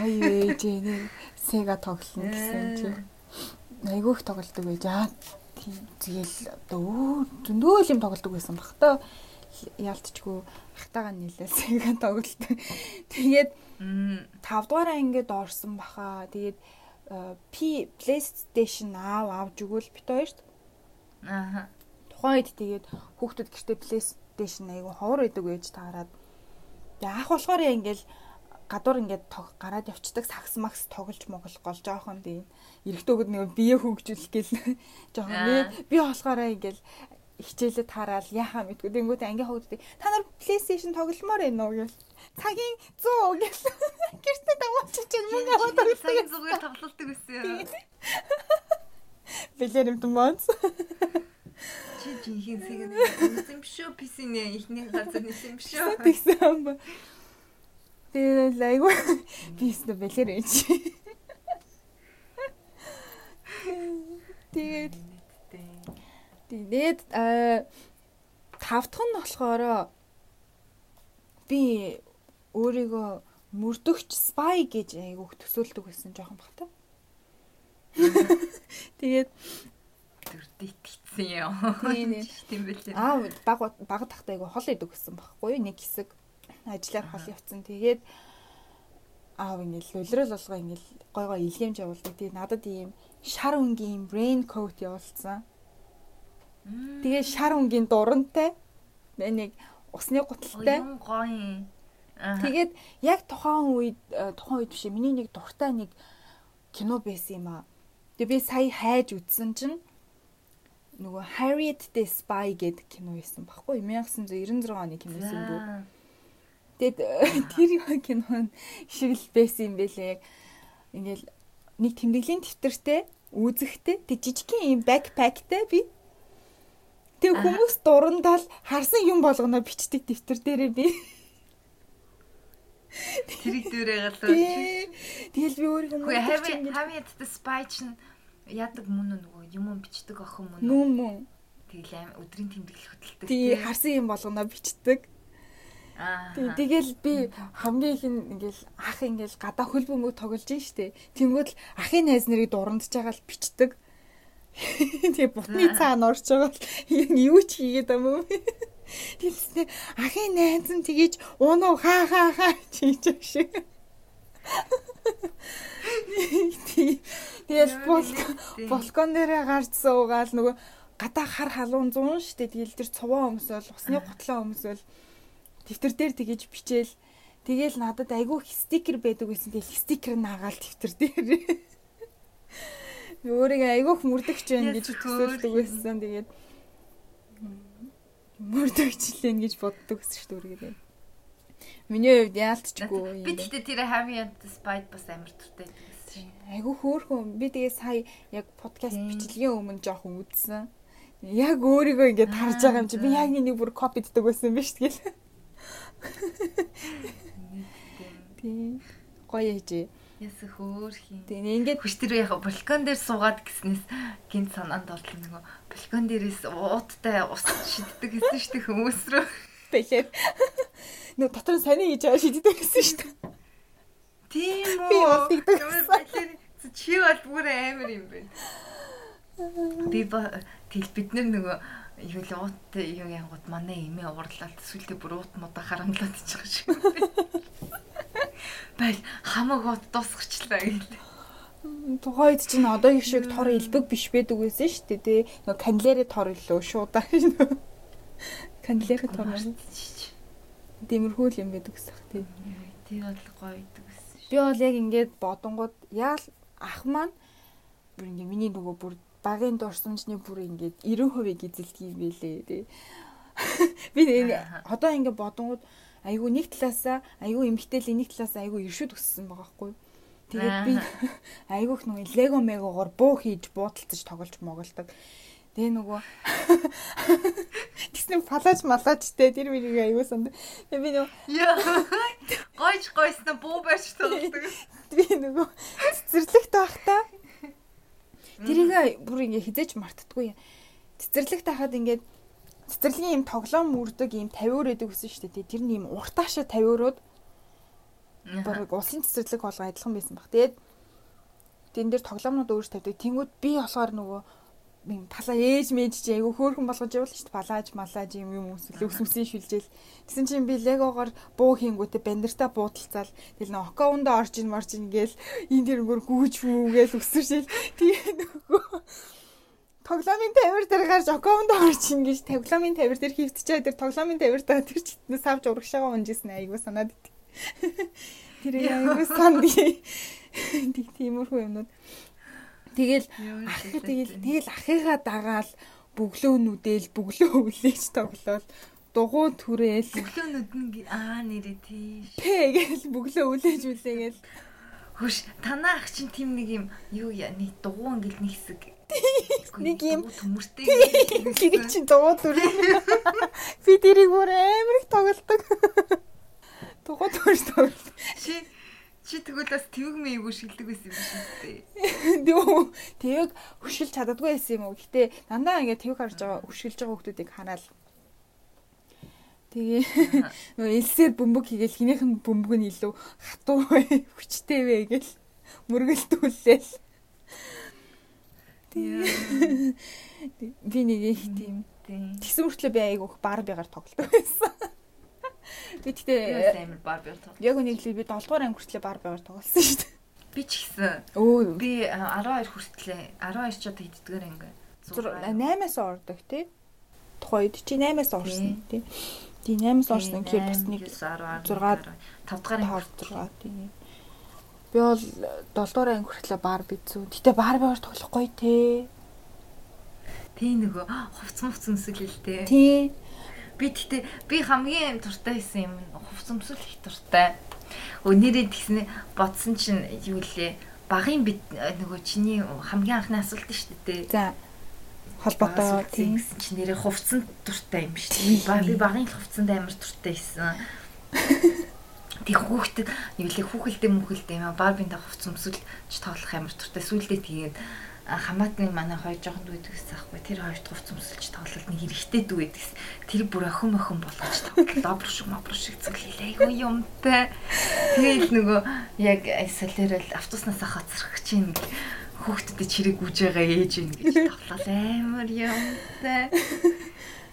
Ой ээж нэ Sega тоглоно гэсэн чи. Айгүйх тоглолдог байж аа. Тэгэл одоо зөндөө юм тоглолдог байсан баг та яалтчгүй ахтагаа нийлээ Sega тоглолдог. Тэгээд Мм. 5 дугаар ангид орсон баха. Тэгээд э, P PlayStation аав авж өгвөл бит хоёрт Ааха. тухайн үед тэгээд хүүхдүүд гэртээ PlayStation айгу ховор байдаг байж таарад. Тэгээ ах болохоор ингээл гадуур ингээд тог гараад явцдаг сакс макс тоглож моглох гол жоохон тийм эрэгтэйгүүд нэг бие хөгжүүлэх гээл жоохон би болохоор ингээл хичээлээ тараал яхаа мэдгүй. Тэнгүүт ангийн хөгддөг та нар PlayStation тогломоор байна уу гэл цагийн 100 гэл гэртээ даваачиж мөнгө аваад тоглодог зүгээр тоглолтог гэсэн юм. бэлэр юм дэмэнс Чи жинхэнэ нэг юм шүү писинэ ихний газар нэг юм шүү. тэгсэн юм ба тэгээ айгу бис нэ бэлэр юм чи тэгээд Тэгээд э тав дахь нь болохоор би өөрийгөө мөрдөгч спай гэж айгүйх төсөөлдөг байсан жоохон бахта. Тэгээд Төрдө итгэцэн юм. Тийм, байлээ. аа баг баг тахтай айгүй хол идэг гэсэн байхгүй юу? Нэг хэсэг ажиллаар хол явцсан. Тэгээд аав ингээл лөлрөл болгоо ингээл гой гой илгээмж явуулдаг. Тэгээд надад ийм шар өнгийн brain coat явуулсан. Тэгээд шар өнгийн дурантай нэг усны гуталтай. Гоё. Тэгээд яг тухайн үед э, тухайн үед биш миний нэг дуртай нэг кино байсан юм аа. Тэгээ би сая хайж үзсэн чинь нөгөө Harriet the Spy гэдэг кино байсан баггүй 1996 оны киносэн бүр. За. Тэгэд тэр кинон шиг л байсан юм бэлээ. Яг ингээл нэг тэмдэглэлийн дэвтэртэй үзэхтэй тэг жижигхэн юм backpackтэй би. Тэг хүмүүс дурандаа л харсан юм болгоно бичдэг дэвтэр дээрээ би. Тэрийг дүүрээ галуу. Тэгэл би Harry ингэж Harry at the Spy чинь яадаг мөн нөгөө юм бичдэг охин мөн мөн мөн. Тэгэл аим өдрийн тэмдэглэл хөтэлдэг. Тий харсан юм болгоно бичдэг. Тий, Тэгэл би хамгийн их ингээл ах ингээл гадаа хөл бөмбөг тоглож ин штэ. Тэнгүүд л ахын найз нарыг дурандж байгаа л бичдэг. Тэгээ бутны цаана орж байгаа л юу ч хийгээд юм уу? Тэгэлснэ ахын найз нь тгийж унуу хаа хаа хаа чийж байгаа шиг. Тэгэл балкон дээрээ гарч суугаал нөгөө гадаа хар халуун 100 штэ. Тэгэл тэр цуваа өмсөөл усны гутлаа өмсөөл дэвтэр дээр тэгэж бичээл. Тэгэл надад айгүй стикер байдаг гэсэн тэгэл стикер наагаал дэвтэр дээр өөрийгөө айгүй их мөрдөгч байна гэж төсөөлдөг байсан. Тэгээд мөрдөгчлэн гэж боддог гэсэн шүү дээ өөрийгөө. Миний хувьд яалтчгүй Би тэгтээ тэр the Spy бас амар туртай байсан. айгүй хөөрхөн би тэгээ сая яг подкаст бичлэгийн өмнө жоохон үзсэн яг өөрийгөө ингээд харж байгаа юм чи. Би яг энийг бүр копиддаг байсан биш тэгэл. Тий. Гоё ээжээ Яс хөөрхийн. тэгээ ингээд Хүч тэр яг балкон дээр суугаад гиснээс гинт санаанд орлоо нөгөө балкон дээрээс ууттай ус шиддэг гэсэн дээ хүмүүс рүү. бэлээ нөө дотор нь сони хийж байгаа шийддэг гэсэн дээ Тийм үү. Би байсан. Чи бол бүр амар юм байна. Би тэгэл бид нар нөгөө юу л уут юу янгууд манай эмээ уурлаад сүлдээ бүр уут муудаа харамлаад ичих шиг. Бай хамаг уут дуусгачлаа гэлээ. тухайд чинь одоогийн шиг тор илбэг биш байдаг байсан шүү дээ тий. Нөө канлерэ тор илүү шуудаа канлерэ тор дэмэрхүү л юм байдаг гэсэн тий. Тий бол гоё идэг гэсэн. би бол яг ингээд бодонгууд яал ах маань бүр ингээд миний нөгөө бүр багын дурсамжны бүр ингээд 90% эзэлдэг юм байлээ тий. Би энэ одоо ингээд бодонгууд айгүй нэг талаасаа айгүй эмгтэл нэг талаасаа айгүй иршүүд өссөн байгаа хгүй Тэгээд би айгүй их нөгөө лего мегогоор буу хийж буудалцаж тоглож моголдог. Тэгээ нөгөө Тэснэ палаж малаажтэй тэр миний айгүй санд. Тэгээ би нөгөө. Гойж гойсноо буу барьж тоглодог. би нөгөө цэцэрлэгт байхдаа тэрийг бүр ингээ хизээч мартдаггүй. Цэцэрлэгт байхад ингээд цэцэрлэгийн юм тоглоом үрдэг юм 50 өөр өгсөн шүү дээ. Тэр нь юм уртаашаа 50 өөрөд бараг улсын цэцэрлэг болго адилхан байсан баг. Тэгээд тэн дээр тоглоомнууд өөрч тавьдаг. Тэнгүүд би болохоор нөгөө юм палаа ээж мэж чи айгу хөөрхөн болгож явуулна шүү дээ. Палааж малааж юм юм өсөл өсмөсийн шүлжээл. Тэгсэн чинь би легогоор буу хийнгүүтээ бандартаа буудалцаал. Тэгэл нөө окаундо орж ин марж ин гээл энэ тэрнгөр гүүж хүүгээл өсөршээл. Тэгээ нөгөө тоглоомын тавир дээр гарч окоонд орж ингэж тоглоомын тавир дээр хөвтчээ тэр тоглоомын тавир дээр тэр читнээс авч урагшаага унжсэн айгуу санаад ит. Тэр айгуу санд тийг тиймэрхүү юмнууд. Тэгэл тэгэл тэгэл ахыгаа дагаал бөглөө нүдэл бөглөө өвлээж тоглоод дугуй түрээл Өглөөнүүд нь аа нэрээ тийш. пэ гэл бөглөө өвлээж үлээгээл Хөш танаа ах чинь тийм нэг юм юу нэг дугуун гэл нэг хэсэг. Нэг юм төмөртэй. тэр чинь дугуй түрээ. Би тэрийг бүр амар их тоглодог. Дугуй түрж тоглодог. Чи чи тэгвэл бас твэг мэйгүү шилдэг байсан юм шиг үү? Дөө тэвэг хөшилж чаддаггүй байсан юм уу. Гэтэ дандаа ингээд тэвэг харж байгаа хөшилж байгаа хүмүүсийг хараал. Тэгээ нөгөө элсээр бөмбөг хийгээл хинийх нь бөмбөг нь илүү хатуу хүчтэй вэ гэл мөргөлдүүлээл. Би нэг их тийм тэгсэн мөртлөө би айгүйх бар бигаар тоглодог байсан. Би тэгтээ амар бар бий тоо. яг нэг л би 7 дугаар анги хүртлээр бар бигаар тоглосон шүү дээ. Би ч гэсэн Өө би а, 12 хүртлээ 12 ч одоо хэддгээр анги. 8-аас ордог тий. Тухайд чи 8-аас орсон тий. Тий 8-аас орсон гэхээр бас нэг 6 6 5 дугаар 5 6 тий. Би бол 7 дугаар анги хүртлээр бар бицүү. Гэтэ бар бигаар тоглох гоё тий. Нөгөө хувц мувц өмсөлөлтэй. Тий. Би тэгтээ би хамгийн туртай байсан юм хувц өмсөл их туртай. Өнөөдөр тэгснэ бодсон чинь юу лээ багын бит нөгөө чиний хамгийн анхны асуулт шүү дээ. За холбоотой тийм гэсэн чинь нэрээ хувцсан дуртай юм шүү би багын хувцсанд амар дуртай байсан. Тэг хүүхдэд юу лээ хүүхэлдээ мүхэлдээ юм аа барбинда хувц өмсөл ч тоглох амар дуртай. Сүүлдээ тэгээд а, хамаатны манай хоёр жоохон дүү гэдэгс аахгүй. Тэр хоёрт хувц өмсөлж тоглолт нэг хэрэгтэй дүү гэдэгс. Тэр бүр охин охин болгож добр шиг мобр шиг зүглээ айгүй юмтай. Тэгэл нөгөө яг солиорол автобуснаас хацрах чинь хүүхдэд чирэг гүйж байгаа ээж ин гэж тоглол. Амар юмтай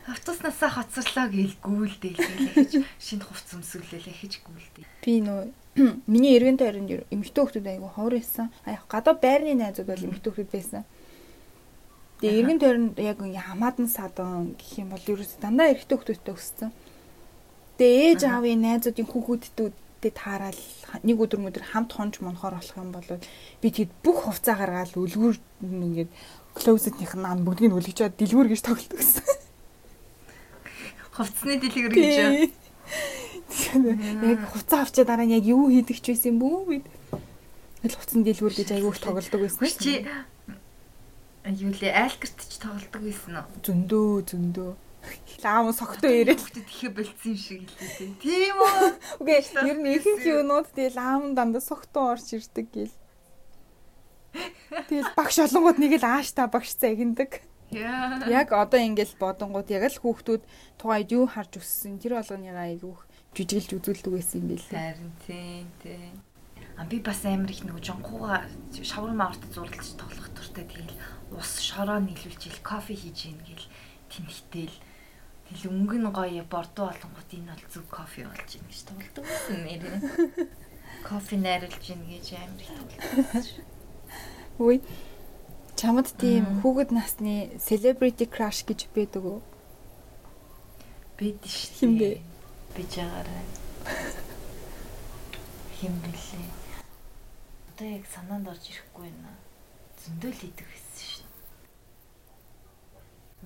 автобуснаас хоцорлоо гэл гүйлдэл гэж шинэ хувц өмсөллөө гэж гүйлдээ Би нөө миний эргэн тойронд эмэгтэй хүмүүс айгу ховор байсан. А яг гадаа байрны найзууд бол эмэгтэй хүмүүс байсан. Тэгээ эргэн тойронд яг ингээ хамаадан садан гэх юм бол ерөөс дандаа эрэгтэй хүмүүстэй өссөн. Тэгээ ээж аавын найзуудын хүүхдүүдэд таарал нэг өдөр мөдөр хамт хонж монхоор болох юм бол би тэгэд бүх хувцаа гаргаад үлгүүр ингээд клоузетнийх нь бүгдийг нь үлгэж чад дэлгүүр гэж тоглолт гэсэн. хувцсны дэлгэр гэж юу? Яг хувцас авчаа дараа нь яг юу хийдэг ч байсан бүү бид. Тэгэл хувцсан дэлгүүр гэж айгүйх тоглодог байсан. чи юу лээ айлкерт ч тоглодог байсан уу? зөндөө зөндөө. Лаам согтоо ирээд. Хүүхдэд ихе болцсон юм шиг хэлээ. Тийм үү? Үгүй ер нь ихэнх юунууд тэгээ лаам дандаа согтоо орж ирдэг гэл. Тэгэл багш олонгууд нэг л ааштай багш загиндаг. Яг одоо ингээл бодонгууд яг л хүүхдүүд тухайд юу харж өссөн тэр болгоныгаа айгүйх жижиглж үзүүлдэг байсан юм билээ. Харин тийм тийм. А би бас амар их нэг жонхууга шаварма орт зурлаж тоглох туртай тэгэл ус шороо нийлүүлж ил кофе хийж ийн гэл тэнхтэл тэл өнгө нь гоё бордоо болонгууд энэ бол зөв кофе болж ийн гэж тоглодог байсан нэрээ. Кофе найруулж ийн гэж амар их тоглодог. Үгүй. Чамд тийм хүүхэд насны celebrity crush гэж байдаг уу? Бид шүү. Хин бэ? Би жагаараа. Хин бэлээ. Одоо яг санаанд орж ирэхгүй байна. Зөндөл идэх байсан шүү.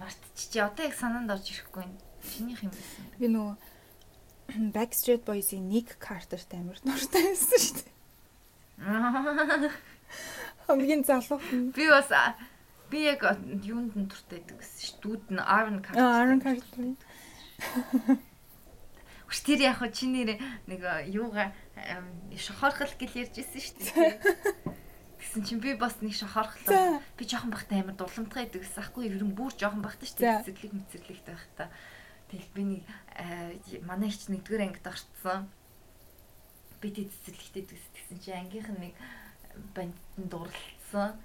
Мартчих чи одоо яг санаанд орж ирэхгүй байна. Чиний хэм байсан. Би нөгөө Backstreet Boys-ийн Nick Carter-тай амар дуртай байсан шүү дээ. Хамгийн залуухан. Би бас би яг юунд нь туртай байдаг гэсэн шүү. Дүүд нь Aaron Carter. Aaron Carter. Хүч тэр яг чи нэр нэг юугаа шохорхол гэл ярьж ирсэн шүү дээ. Гэсэн чинь би бас нэг шохорхлоо. Би жоохон бахтай амар дуламтгай байдаг гэсэн. Ахгүй ер нь бүр жоохон бахтай шүү дээ. Цэцэрлэг мэцэрлэгтэй байх та. Тэгэл би нэг манай ихч нэгдүгээр ангид орцсон. Би тэд цэцэрлэгтэй гэсэн чинь ангийнх нь нэг бандтанд дурлалцсан.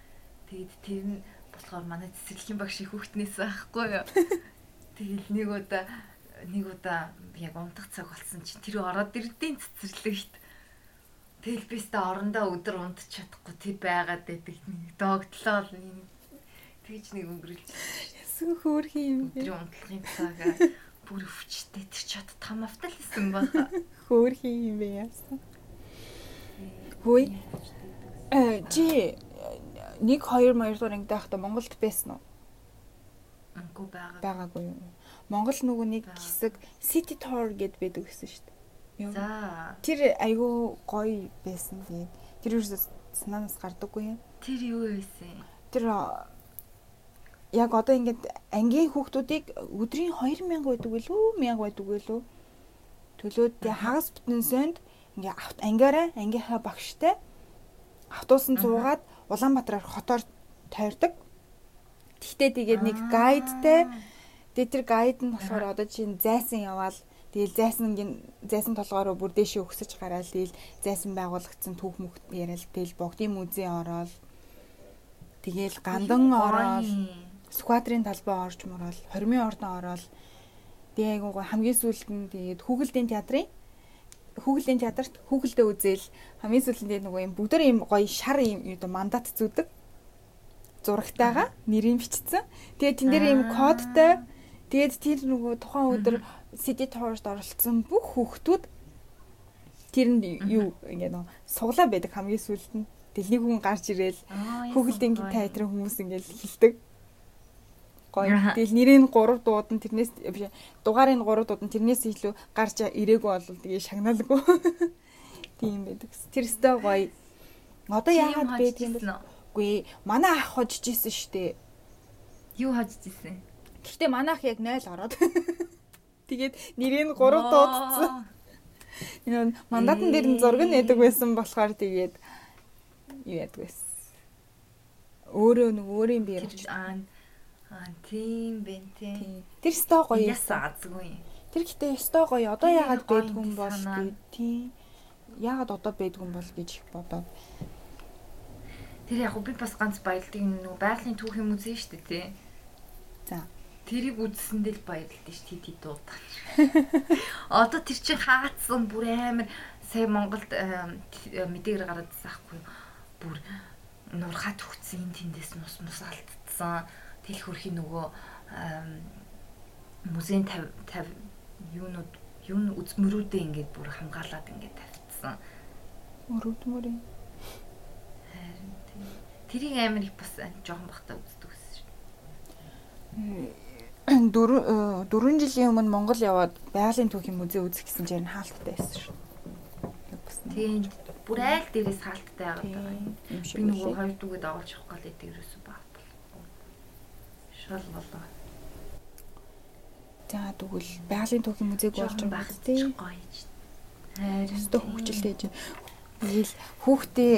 Тэгэд тэр нь болохоор манай цэцэрлэгийн багш их хүүхднээс байхгүй юу. Тэгэл нэг удаа нэг удаа яг унтах цаг болсон чинь тэр ороод ирдیں цэцэрлэгт. Тэгэл би өстө орондоо өдөр унтчих чадахгүй тэр байгаад байдаг нэг догтлоо л тэгж нэг өнгөрүүлж. Ясгүй хөөрхөн юм бэ? Өдрийн унтлахын цагаа бүр өвчтэй тэр ч одоо там автал хийсэн баха. Хөөрхөн юм бэ яасан. Хөөе. Чи нэг 2 2 дугаар ангид байхдаа Монголд байсан уу? Үгүй байгаа. Байгаагүй юу? Монгол нөгөө нэг хэсэг City Tour гэд байдаг гэсэн шүү дээ. За. Тэр айгүй гоё байсан тэгээд тэр юу санаанаас гардаггүй юм. Тэр юу байсан? Тэр яг одоо ингээд ангийн хүүхдүүдийг өдрийн 2000 байдаг билүү 1000 байдаг билүү төлөөд хагас бүтэн сөнд ингээ ангиараа ангийнхаа багштай автобусанд суугаад Улаанбаатараар хотоор тойрдог. Тэгтээ тэгээд нэг гайдтай. Тэгээд тэр гайд нь болохоор одоо чинь зайсан яваал. Тэгэл зайсангийн зайсан толгоороо бүр дэшээ өгсөж гараал. Тэгэл зайсан байгуулагдсан түүх мөх яриад тэгэл богдын музей ороод. Тэгэл гандан ороод сквадрын талбай орж морол хормын ордон ороод. Тэгээ айгуу хамгийн сүүлд нь тэгээд хүүхэлдэйн театрын хүүхэлдэйн театрт хүүхэлдээ үзэл хамгийн сүүлд нь нөгөө юм бүгд юм гоё шар юм юу мандат зүдэг. Зурагтайгаа нэрийг бичсэн. Тэгээд тэн дээр юм кодтай тэгээд тэр нөгөө тухайн өдөр City Tour-т оролцсон бүх хүүхдүүд тэрэнд юу ингэ нөө суглаа байдаг хамгийн сүүлд нь. Дэлний хүн гарч ирээл хүүхэлдэйн театрын хүмүүс ингээл хилдэг. Гоё. Тэгэл нэрийн 3 дууд нь тэрнээс биш дугаарын 3 дууд нь тэрнээс илүү гарч ирээгүй бол тэгээ шагналгүй. Тийм байдаг. Тэр өстой гоё. Одоо яагаад байдаг юм бэ? Үгүй манай ах хожиж исэн штэ. Юу хожиж исэн? Гэхдээ манайх яг 0 ороод. Тэгээд нэрийн 3 дуудсан. Энэ мандатн дээр нь зураг нь нэдэг байсан болохоор тэгээд юу яадаг байсан. Өөрөө нэг өөрийн бие Аа аа тийм бэ тийм. Тэр өстой гоё. Ясаа азгүй. Тэр гэхдээ өстой гоё. Одоо яагаад байдгүй юм бол тийм. Яагаад одоо байдгүй юм бол гэж бодоод. Тэр яг би бас ганц баялдаг нэг байгалийн түүхийн музей шүү дээ тий. За. Тэрийг үзсэндээ л баярлалтай ш тэд хэд удаа. Одоо тэр чинь хаацсан бүр амар сая Монголд мэдээгээр гараад заахгүй бүр нурхат хөвцсөн энэ тэндээс нус мус алдсан. Тэл хөрхийн нөгөө музейн 50 50 юунууд юун үзмөрүүдээ ингээд бүр хамгаалаад ингээд тавьчихсан. Мөрөдмөрийн. Харин тийм. Тэрийг амар их бас жоохон бахта үздэг гэсэн шүү. Дөрөв дөрвөн жилийн өмнө Монгол яваад байгалийн түүхийн музей үзэх гэсэн чинь хаалттай байсан шүү. Тийм бүр айл дээрээс хаалттай байгаа юм. Би нөгөө хоёр дүүгээ дагуулж явах гал эдэг ерөөсөө баг. Шал болоо. За тэгвэл байгалийн түүхийн музейг болж байгаа тийм гоё. Хайр өстө хөвгчлээ чинь. Ингээл хүүхдээ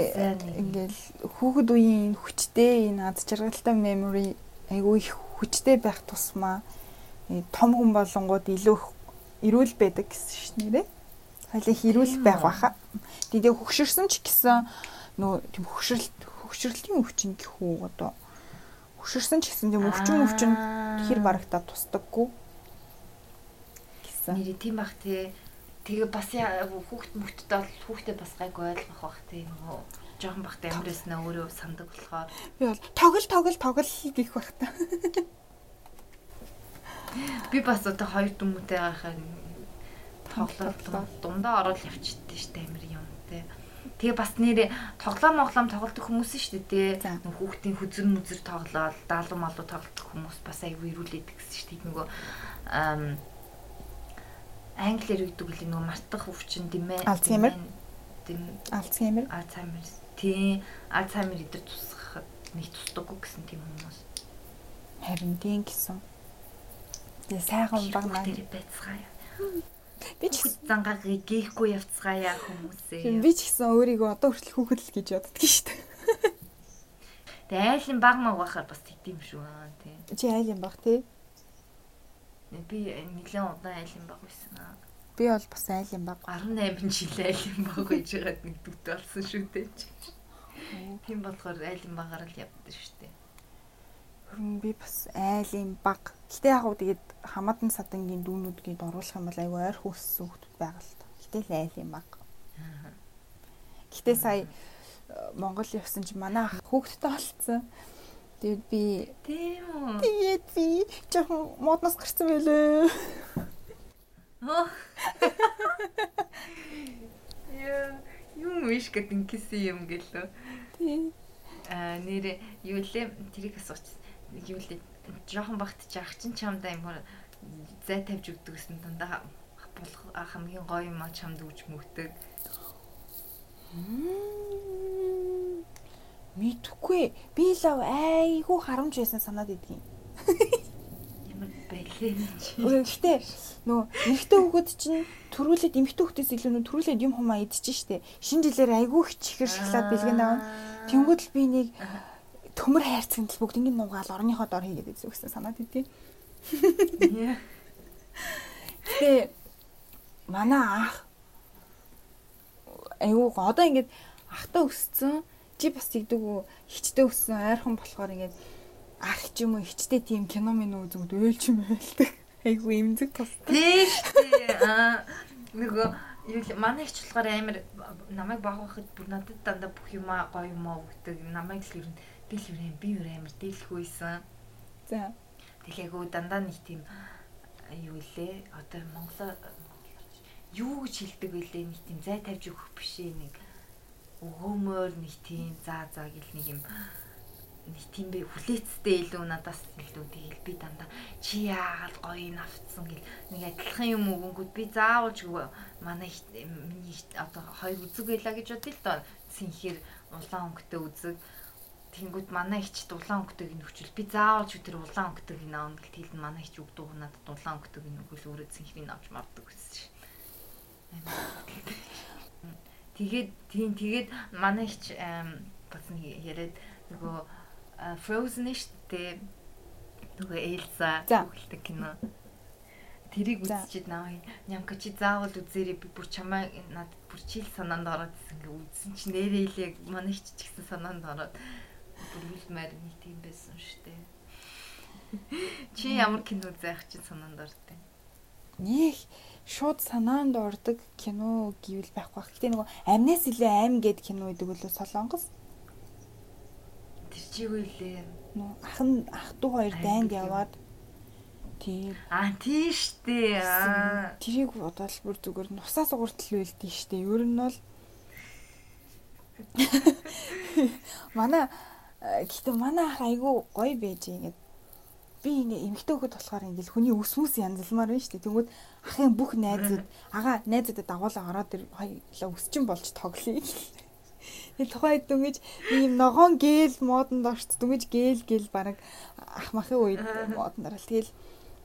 ингээл хүүхэд үеийн хүчтэй энэ аз жаргалтай memory айгүй их хүчтэй байх тусмаа том хүн болонгууд илүү эрүүл байдаг гэсэн шнээрээ. Хойлоо хэрүүл байх баха. Тэгээ хөгшөрсөн ч гэсэн нөө тийм хөгшрөл хөгшрөлтийн өвчин гэх үү одоо хөгшөрсөн ч гэсэн тийм өвчин өвчин хэр барагтаа тусдаггүй гэсэн. Нэр тийм бах тий. Тэгээ бас хүүхд мөхтөд бол хүүхдээ бас гайг ойлгох бах тий нөгөө жоохон бахтай амрэснаа өөрөө сандаг болохоор би бол тогл тогл тогл гэх бах та. Би бас одоо хоёр дүмүүтэй гахаа тоглоод дундаа ороод явчихдээ штэ амир юм. Тэгээ бас нэр тоглоом моглоом тоглолтог хүмүүс шүү дээ те. Хүүхдийн хүзэр мүзэр тоглоод даалуу малуу тоглолтог хүмүүс бас аягүй ирүүлээд гэсэн шүү дээ. Нөгөө англиэр үйдэг л нөгөө мартах өвчин димээ. Альцгеймер. Дэм Альцгеймер. Альцгеймер. Тийм. Альцгеймер идэр тусахад нэг тусдаггүй гэсэн тийм хүмүүс. Харин тийм гэсэн. Тэгээ сайхан баг маань байцгаая. Би ч зангаа гээхгүй явцгаая хүмүүсээ. Би ч гэсэн өөрийгөө одоо хүртэл хүүхэд л гэж боддог шүү дээ. Тэгээ айлын баг маг байхаар бас тэгдэм шүү аа тий. Чи айлын баг тий? Би нэлээд удаан айлын баг байсан аа. Би бол бас айлын баг 18 жил айлын баг байж байгаад нэг дүгт болсон шүү дээ. Тийм болохоор айлын багаар л явдсан шүү дээ. Би бас айлын баг. Гэтэ яг уу тэгээд хамаатан садангийн дүүнүүдгийг оруулах юм бол айгүй ойр хүүссэн хүмүүс байгаа л та. Гэтэ л айлын баг. Гэтэ сая Монгол явсан чи манай хүүхдтэй олцсон. Тэгээд би тийм үү. Тэгээд би жоохон модноос гарсан байлээ. Яа, юм биш гэдэг ингэсэн юм гэлөө. Тийм. Аа нэр юу лээ тэрийг асуучих юу л жоохон багт чи ах чин чамдаа юм зай тавьж өгдөг гэсэн дандаа болох хамгийн гоё юм а чамд өгч мөгдөг. Мэдхгүй. Би л айгүй харамж байсан санаад идэгин. Ямар байлээ чи. Гэхдээ нөө эрэгтэй хүүхэд чинь төрүүлээд эмэгтэй хүүхдээс илүү нөө төрүүлээд юм хумаа идчихэж штэ. Шинэ жилээр айгүй их чихэр шоколад бэлгэн авна. Тэнгүүд л би нэг төмөр хайрцагт л бүгд ингэ нуугаал орныхоо дор хийгээд гэсэн санаад идэв. Тэгээ манай ах айгүй одоо ингээд ахтаа өссөн чи бас тэгдэг үү хичтэй өссөн ойрхон болохоор ингээд ах ч юм уу хичтэй тийм кино минь үзэнгүүд өөлч юм байлдаг. Айгүй имзэг тус тийм шүү аа нөгөө юу манай их ч болохоор амар намайг баг байхад бүр надад дандаа бүх юм гоё юм аа өгдөг намайг л ер нь дэл үрээ би үрээ амар дэлхүйсэн. За. Тэглээгөө дандаа нэг тийм юу лээ одоо Монгол юу гэж хэлдэг вүлээ нэг тийм зай тавьж өгөх бишээ нэг өгөөмөр нэг тийм заа заа гэл нэг юм нэг тийм бэ хүлээцтэй илүү надаас илүү тэгэл би дандаа чи яагаад гоё навцсан гэл нэг адилхан юм өгөнгүүд би заавал ч манай миний одоо хоёр үзэг байлаа гэж бодъё л доо. Синхээр улаан өнгөтэй үзэг Тэнгүүд манай ичд улаан өнгөтэйг нөхчл би заавал ч тэр улаан өнгөтэйг наавна гэл хэлэн манай ич өгдөг надад улаан өнгөтэйг нөхөл өөрөө цэнхрийг авч мардаг гэсэн шин. Тэгээд тийм тэгээд манай ич бас нэг яриад нөгөө Frozen дээ. Нөгөө Эльза хөлтэй кино. Тэрийг үзчихэд наваа нямка чи заавал үзээрэй. Би бүр чамаа надад бүр чил санаанд ороод ингээ үзсэн чи нэрээ илээ. Манай ч ч гэсэн санаанд ороод бүргэлмээр нэг тийм байсан шүү дээ. Чи ямар кино заах чинь санаанд ортой? Нэг шууд санаанд ордог кино гэвэл байхгүй. Гэтэ нөгөө амнаас илүү аим гэд кино гэдэг үлээ солонгос. Тэр чигүй лээ. Нуу ахын ах トゥ хоёр дайнд яваад тий. Аа тий штэ. Тэрийг бодвол бүр зүгээр нусаас ууртал үйлдэж штэ. Ер нь бол Манай гэхдээ манай ах айгүй гоё байж ингээд би ингээ эмэгтэй хөхөд болохоор ингээл хүний ус мүс янзалмаар байна шүү дээ. Тэнгүүд ахын бүх найзууд агаа найзуудад дагуулаа ороод ир хоёлаа өсчин болж тоглоё. Тэгээ тухайд дүнгэж ийм ногоон гээл модонд орч дүнгэж гээл гээл баг ах махын үед модонд орол. Тэгэл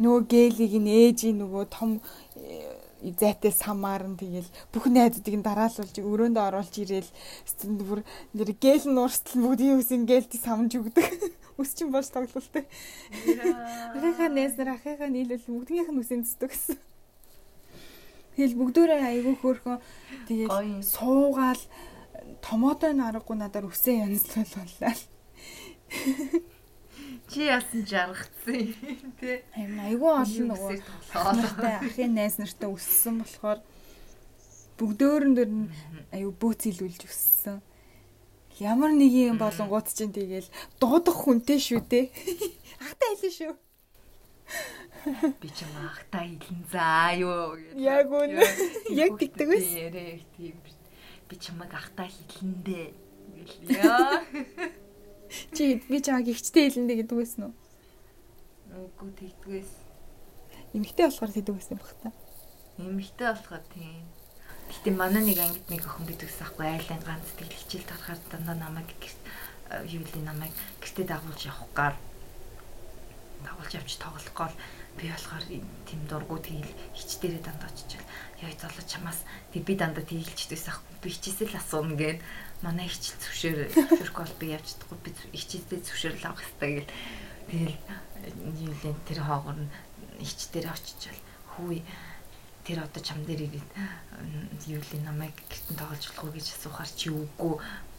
нөгөө гэлийг нээжийн нөгөө том зайтай самаар нь тэгэл бүх найзуудыг нь дараалуулж өрөөндөө оруулж ирээл бүр нэр гээл нуурстал бүгдийн үсэн гэлтийг самж өгдөг. Өсчин болж тоглолтой. Ахыхаа найзнаар ахыхаа нийлүүл бүгдийнх нь үсэн зүтдэг гэсэн. Тэгэл бүгдөө айгүй хөөрхөн тэгэл суугаал томоотой наргагүй надаар үсээ янзлууллаа. Чи яасан жаргацсан тий. Харин айгүй олон нөгөө ахнартай ахын найз нартай өссөн болохоор бүгдөөрөн дөр нь аюу бөөцөлүүлж өссөн. Ямар нэг юм болонгууд чинь тэгэл дуудах хүнтэй шүү дээ. Ахтай хэлэн шүү. Би ч юм ахтай хэлэн заа юу гэж. Яг үнэ. Яг тэгдэг ус. Ярэ тийм. Би чамайг ахтай хэлэндээ. Гэл яа. Чи би чамайг ихчтэй хэлэндэ гэдэг байсан уу? Үгүй тэгдгээс. Эмэгтэй болохоор тэгдэг байсан баг та. Эмэгтэй болохоор тийм. Гэтэ манай нэг ангид нэг охин бид гэсэн ахгүй айлын ганц тэгэл хичээл тарахаар дандаа намайг юу вэ намайг гэртээ дагуулж явах гар дагуулж явж тоглох гол би болохоор тийм дургу тэгэл хичдэрээ дандаа очичвал яа золоо чамаас тэг би дандаа тэгэлчдээс ахгүй би хичээсэл асууна гээд манай хичээл зөвшөөр зөвшөөрөх бол би явж чадахгүй би хичээлдээ зөвшөөрөл авах хэрэгтэй гэл тэгэл юу лэн тэр хоогор нь хичдэрээ очичвал хүү тэр одоо чам дээр ирээд юу л намайг гэртэн тоглож болох уу гэж асуухаар чи үгүй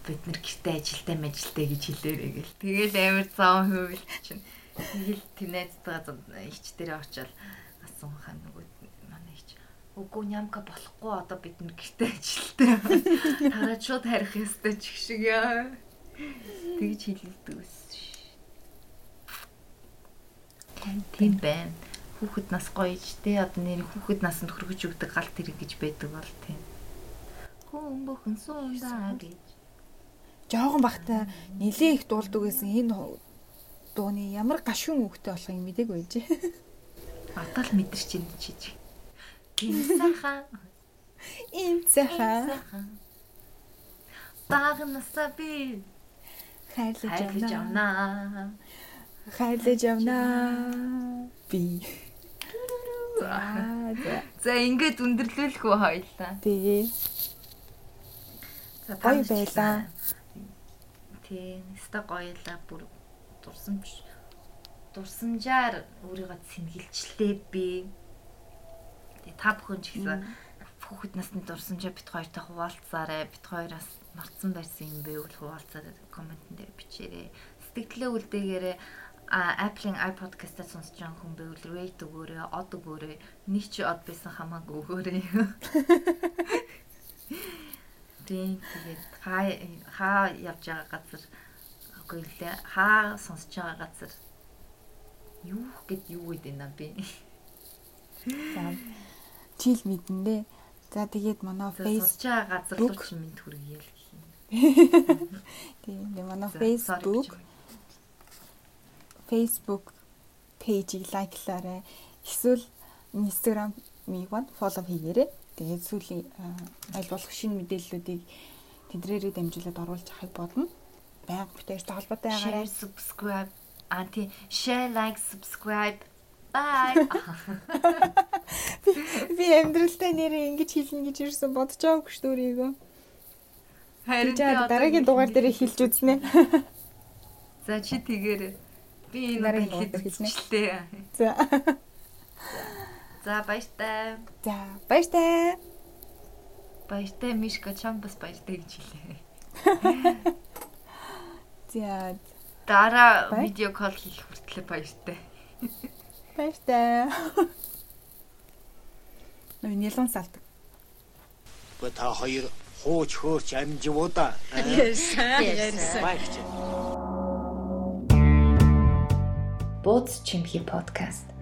бид нар гэртээ ажилтай мэжилтэй гэж хэлээрэй гэл. Тэгэл амар цаан хөвөл чинь. Тэгэл тэнэцтэйгээ ич дээр очил асуухаа нөгөө үгүй нямка болохгүй одоо бид нар гэртээ ажилтай. Тараа шууд харих ёстой ч гэх шиг яа. Тэгж хэлэлдэг ус. Тийм байна хүүхэд нас гоё ч те одоо нэр хүүхэд насанд хөргөж өгдөг галт хэрэг гэж байдаг бол тийм. Хүн бүхэн суундаа гэж. Жогон бахта нилээ их дуулдаг гэсэн энэ дууны ямар гашуун үгтэй болохыг мэдээг байж. Атал мэдэрч чинь чиж. Гинсаха. Имцаха. Багнасаа би хайрлаж явнаа. Хайрлаж явнаа. Би. За ингээд өндөрлүүлэх үү хоёлаа. Тэгээ. За гоё байлаа. Тийм, өста гоёлаа бүр дурсамж дурсамжаар өөрийгөө сэнгэлжлээ би. Тэгээ та бүхэн ч гэсэн хүүхэд насны дурсамжаа бит хоёртой хуваалцаарай. Бит хоёроос марцсан байсан юм бэ үл хуваалцаарай. Комментэн дээр бичээрэй. Сэтгэлээ үлдээгээрэй а Apple-ийн iPodcast-аа сонсож байгаа хүн байвал rate өгөөрэй, од өгөөрэй. Нэг чи од байсан хамаагүй өгөөрэй. Тэгээд хаа хаа явж байгаа газар үгүй лээ. Хаа сонсож байгаа газар юу гэд юу гэдэг юм бэ? За чил мэдэн дээ. За тэгээд манай байгаа газар руу чи минь хүргье л. Тийм манай Facebook Facebook пэйжийг лайклаарай. Эсвэл Instagram-ыг бод фоллоу хийгээрэй. Тэгээд сүүлийн аль болох шинэ мэдээллүүдийг тэдрээрээ дамжуулаад оруулж авахыг бодно. Баян бүтээртэй холбоотой байгаарай. Share, subscribe. Анти share, like, subscribe. Bye. Би амьдралдаа нэрээ ингэж хэлнэ гэж ирсэн бодож байгаагүй шүү өөрийгөө. Харин дараагийн дугаар дээр хэлж үзнэ. За чи тэгэр би энэ хэлнэ. хэлчихлээ. За. За баяртай. За, баяртай. Баяртай Мишка чам бас баяртай гэж хэлээ. За, Дараа видео кол хийх хүртлээр баяртай. баяртай. Нөө нэлон салдаг. Гэхдээ та хоёр хууч хөөрч амживуудаа. Ярьсан. Баярч. Бууз чимхи подкаст.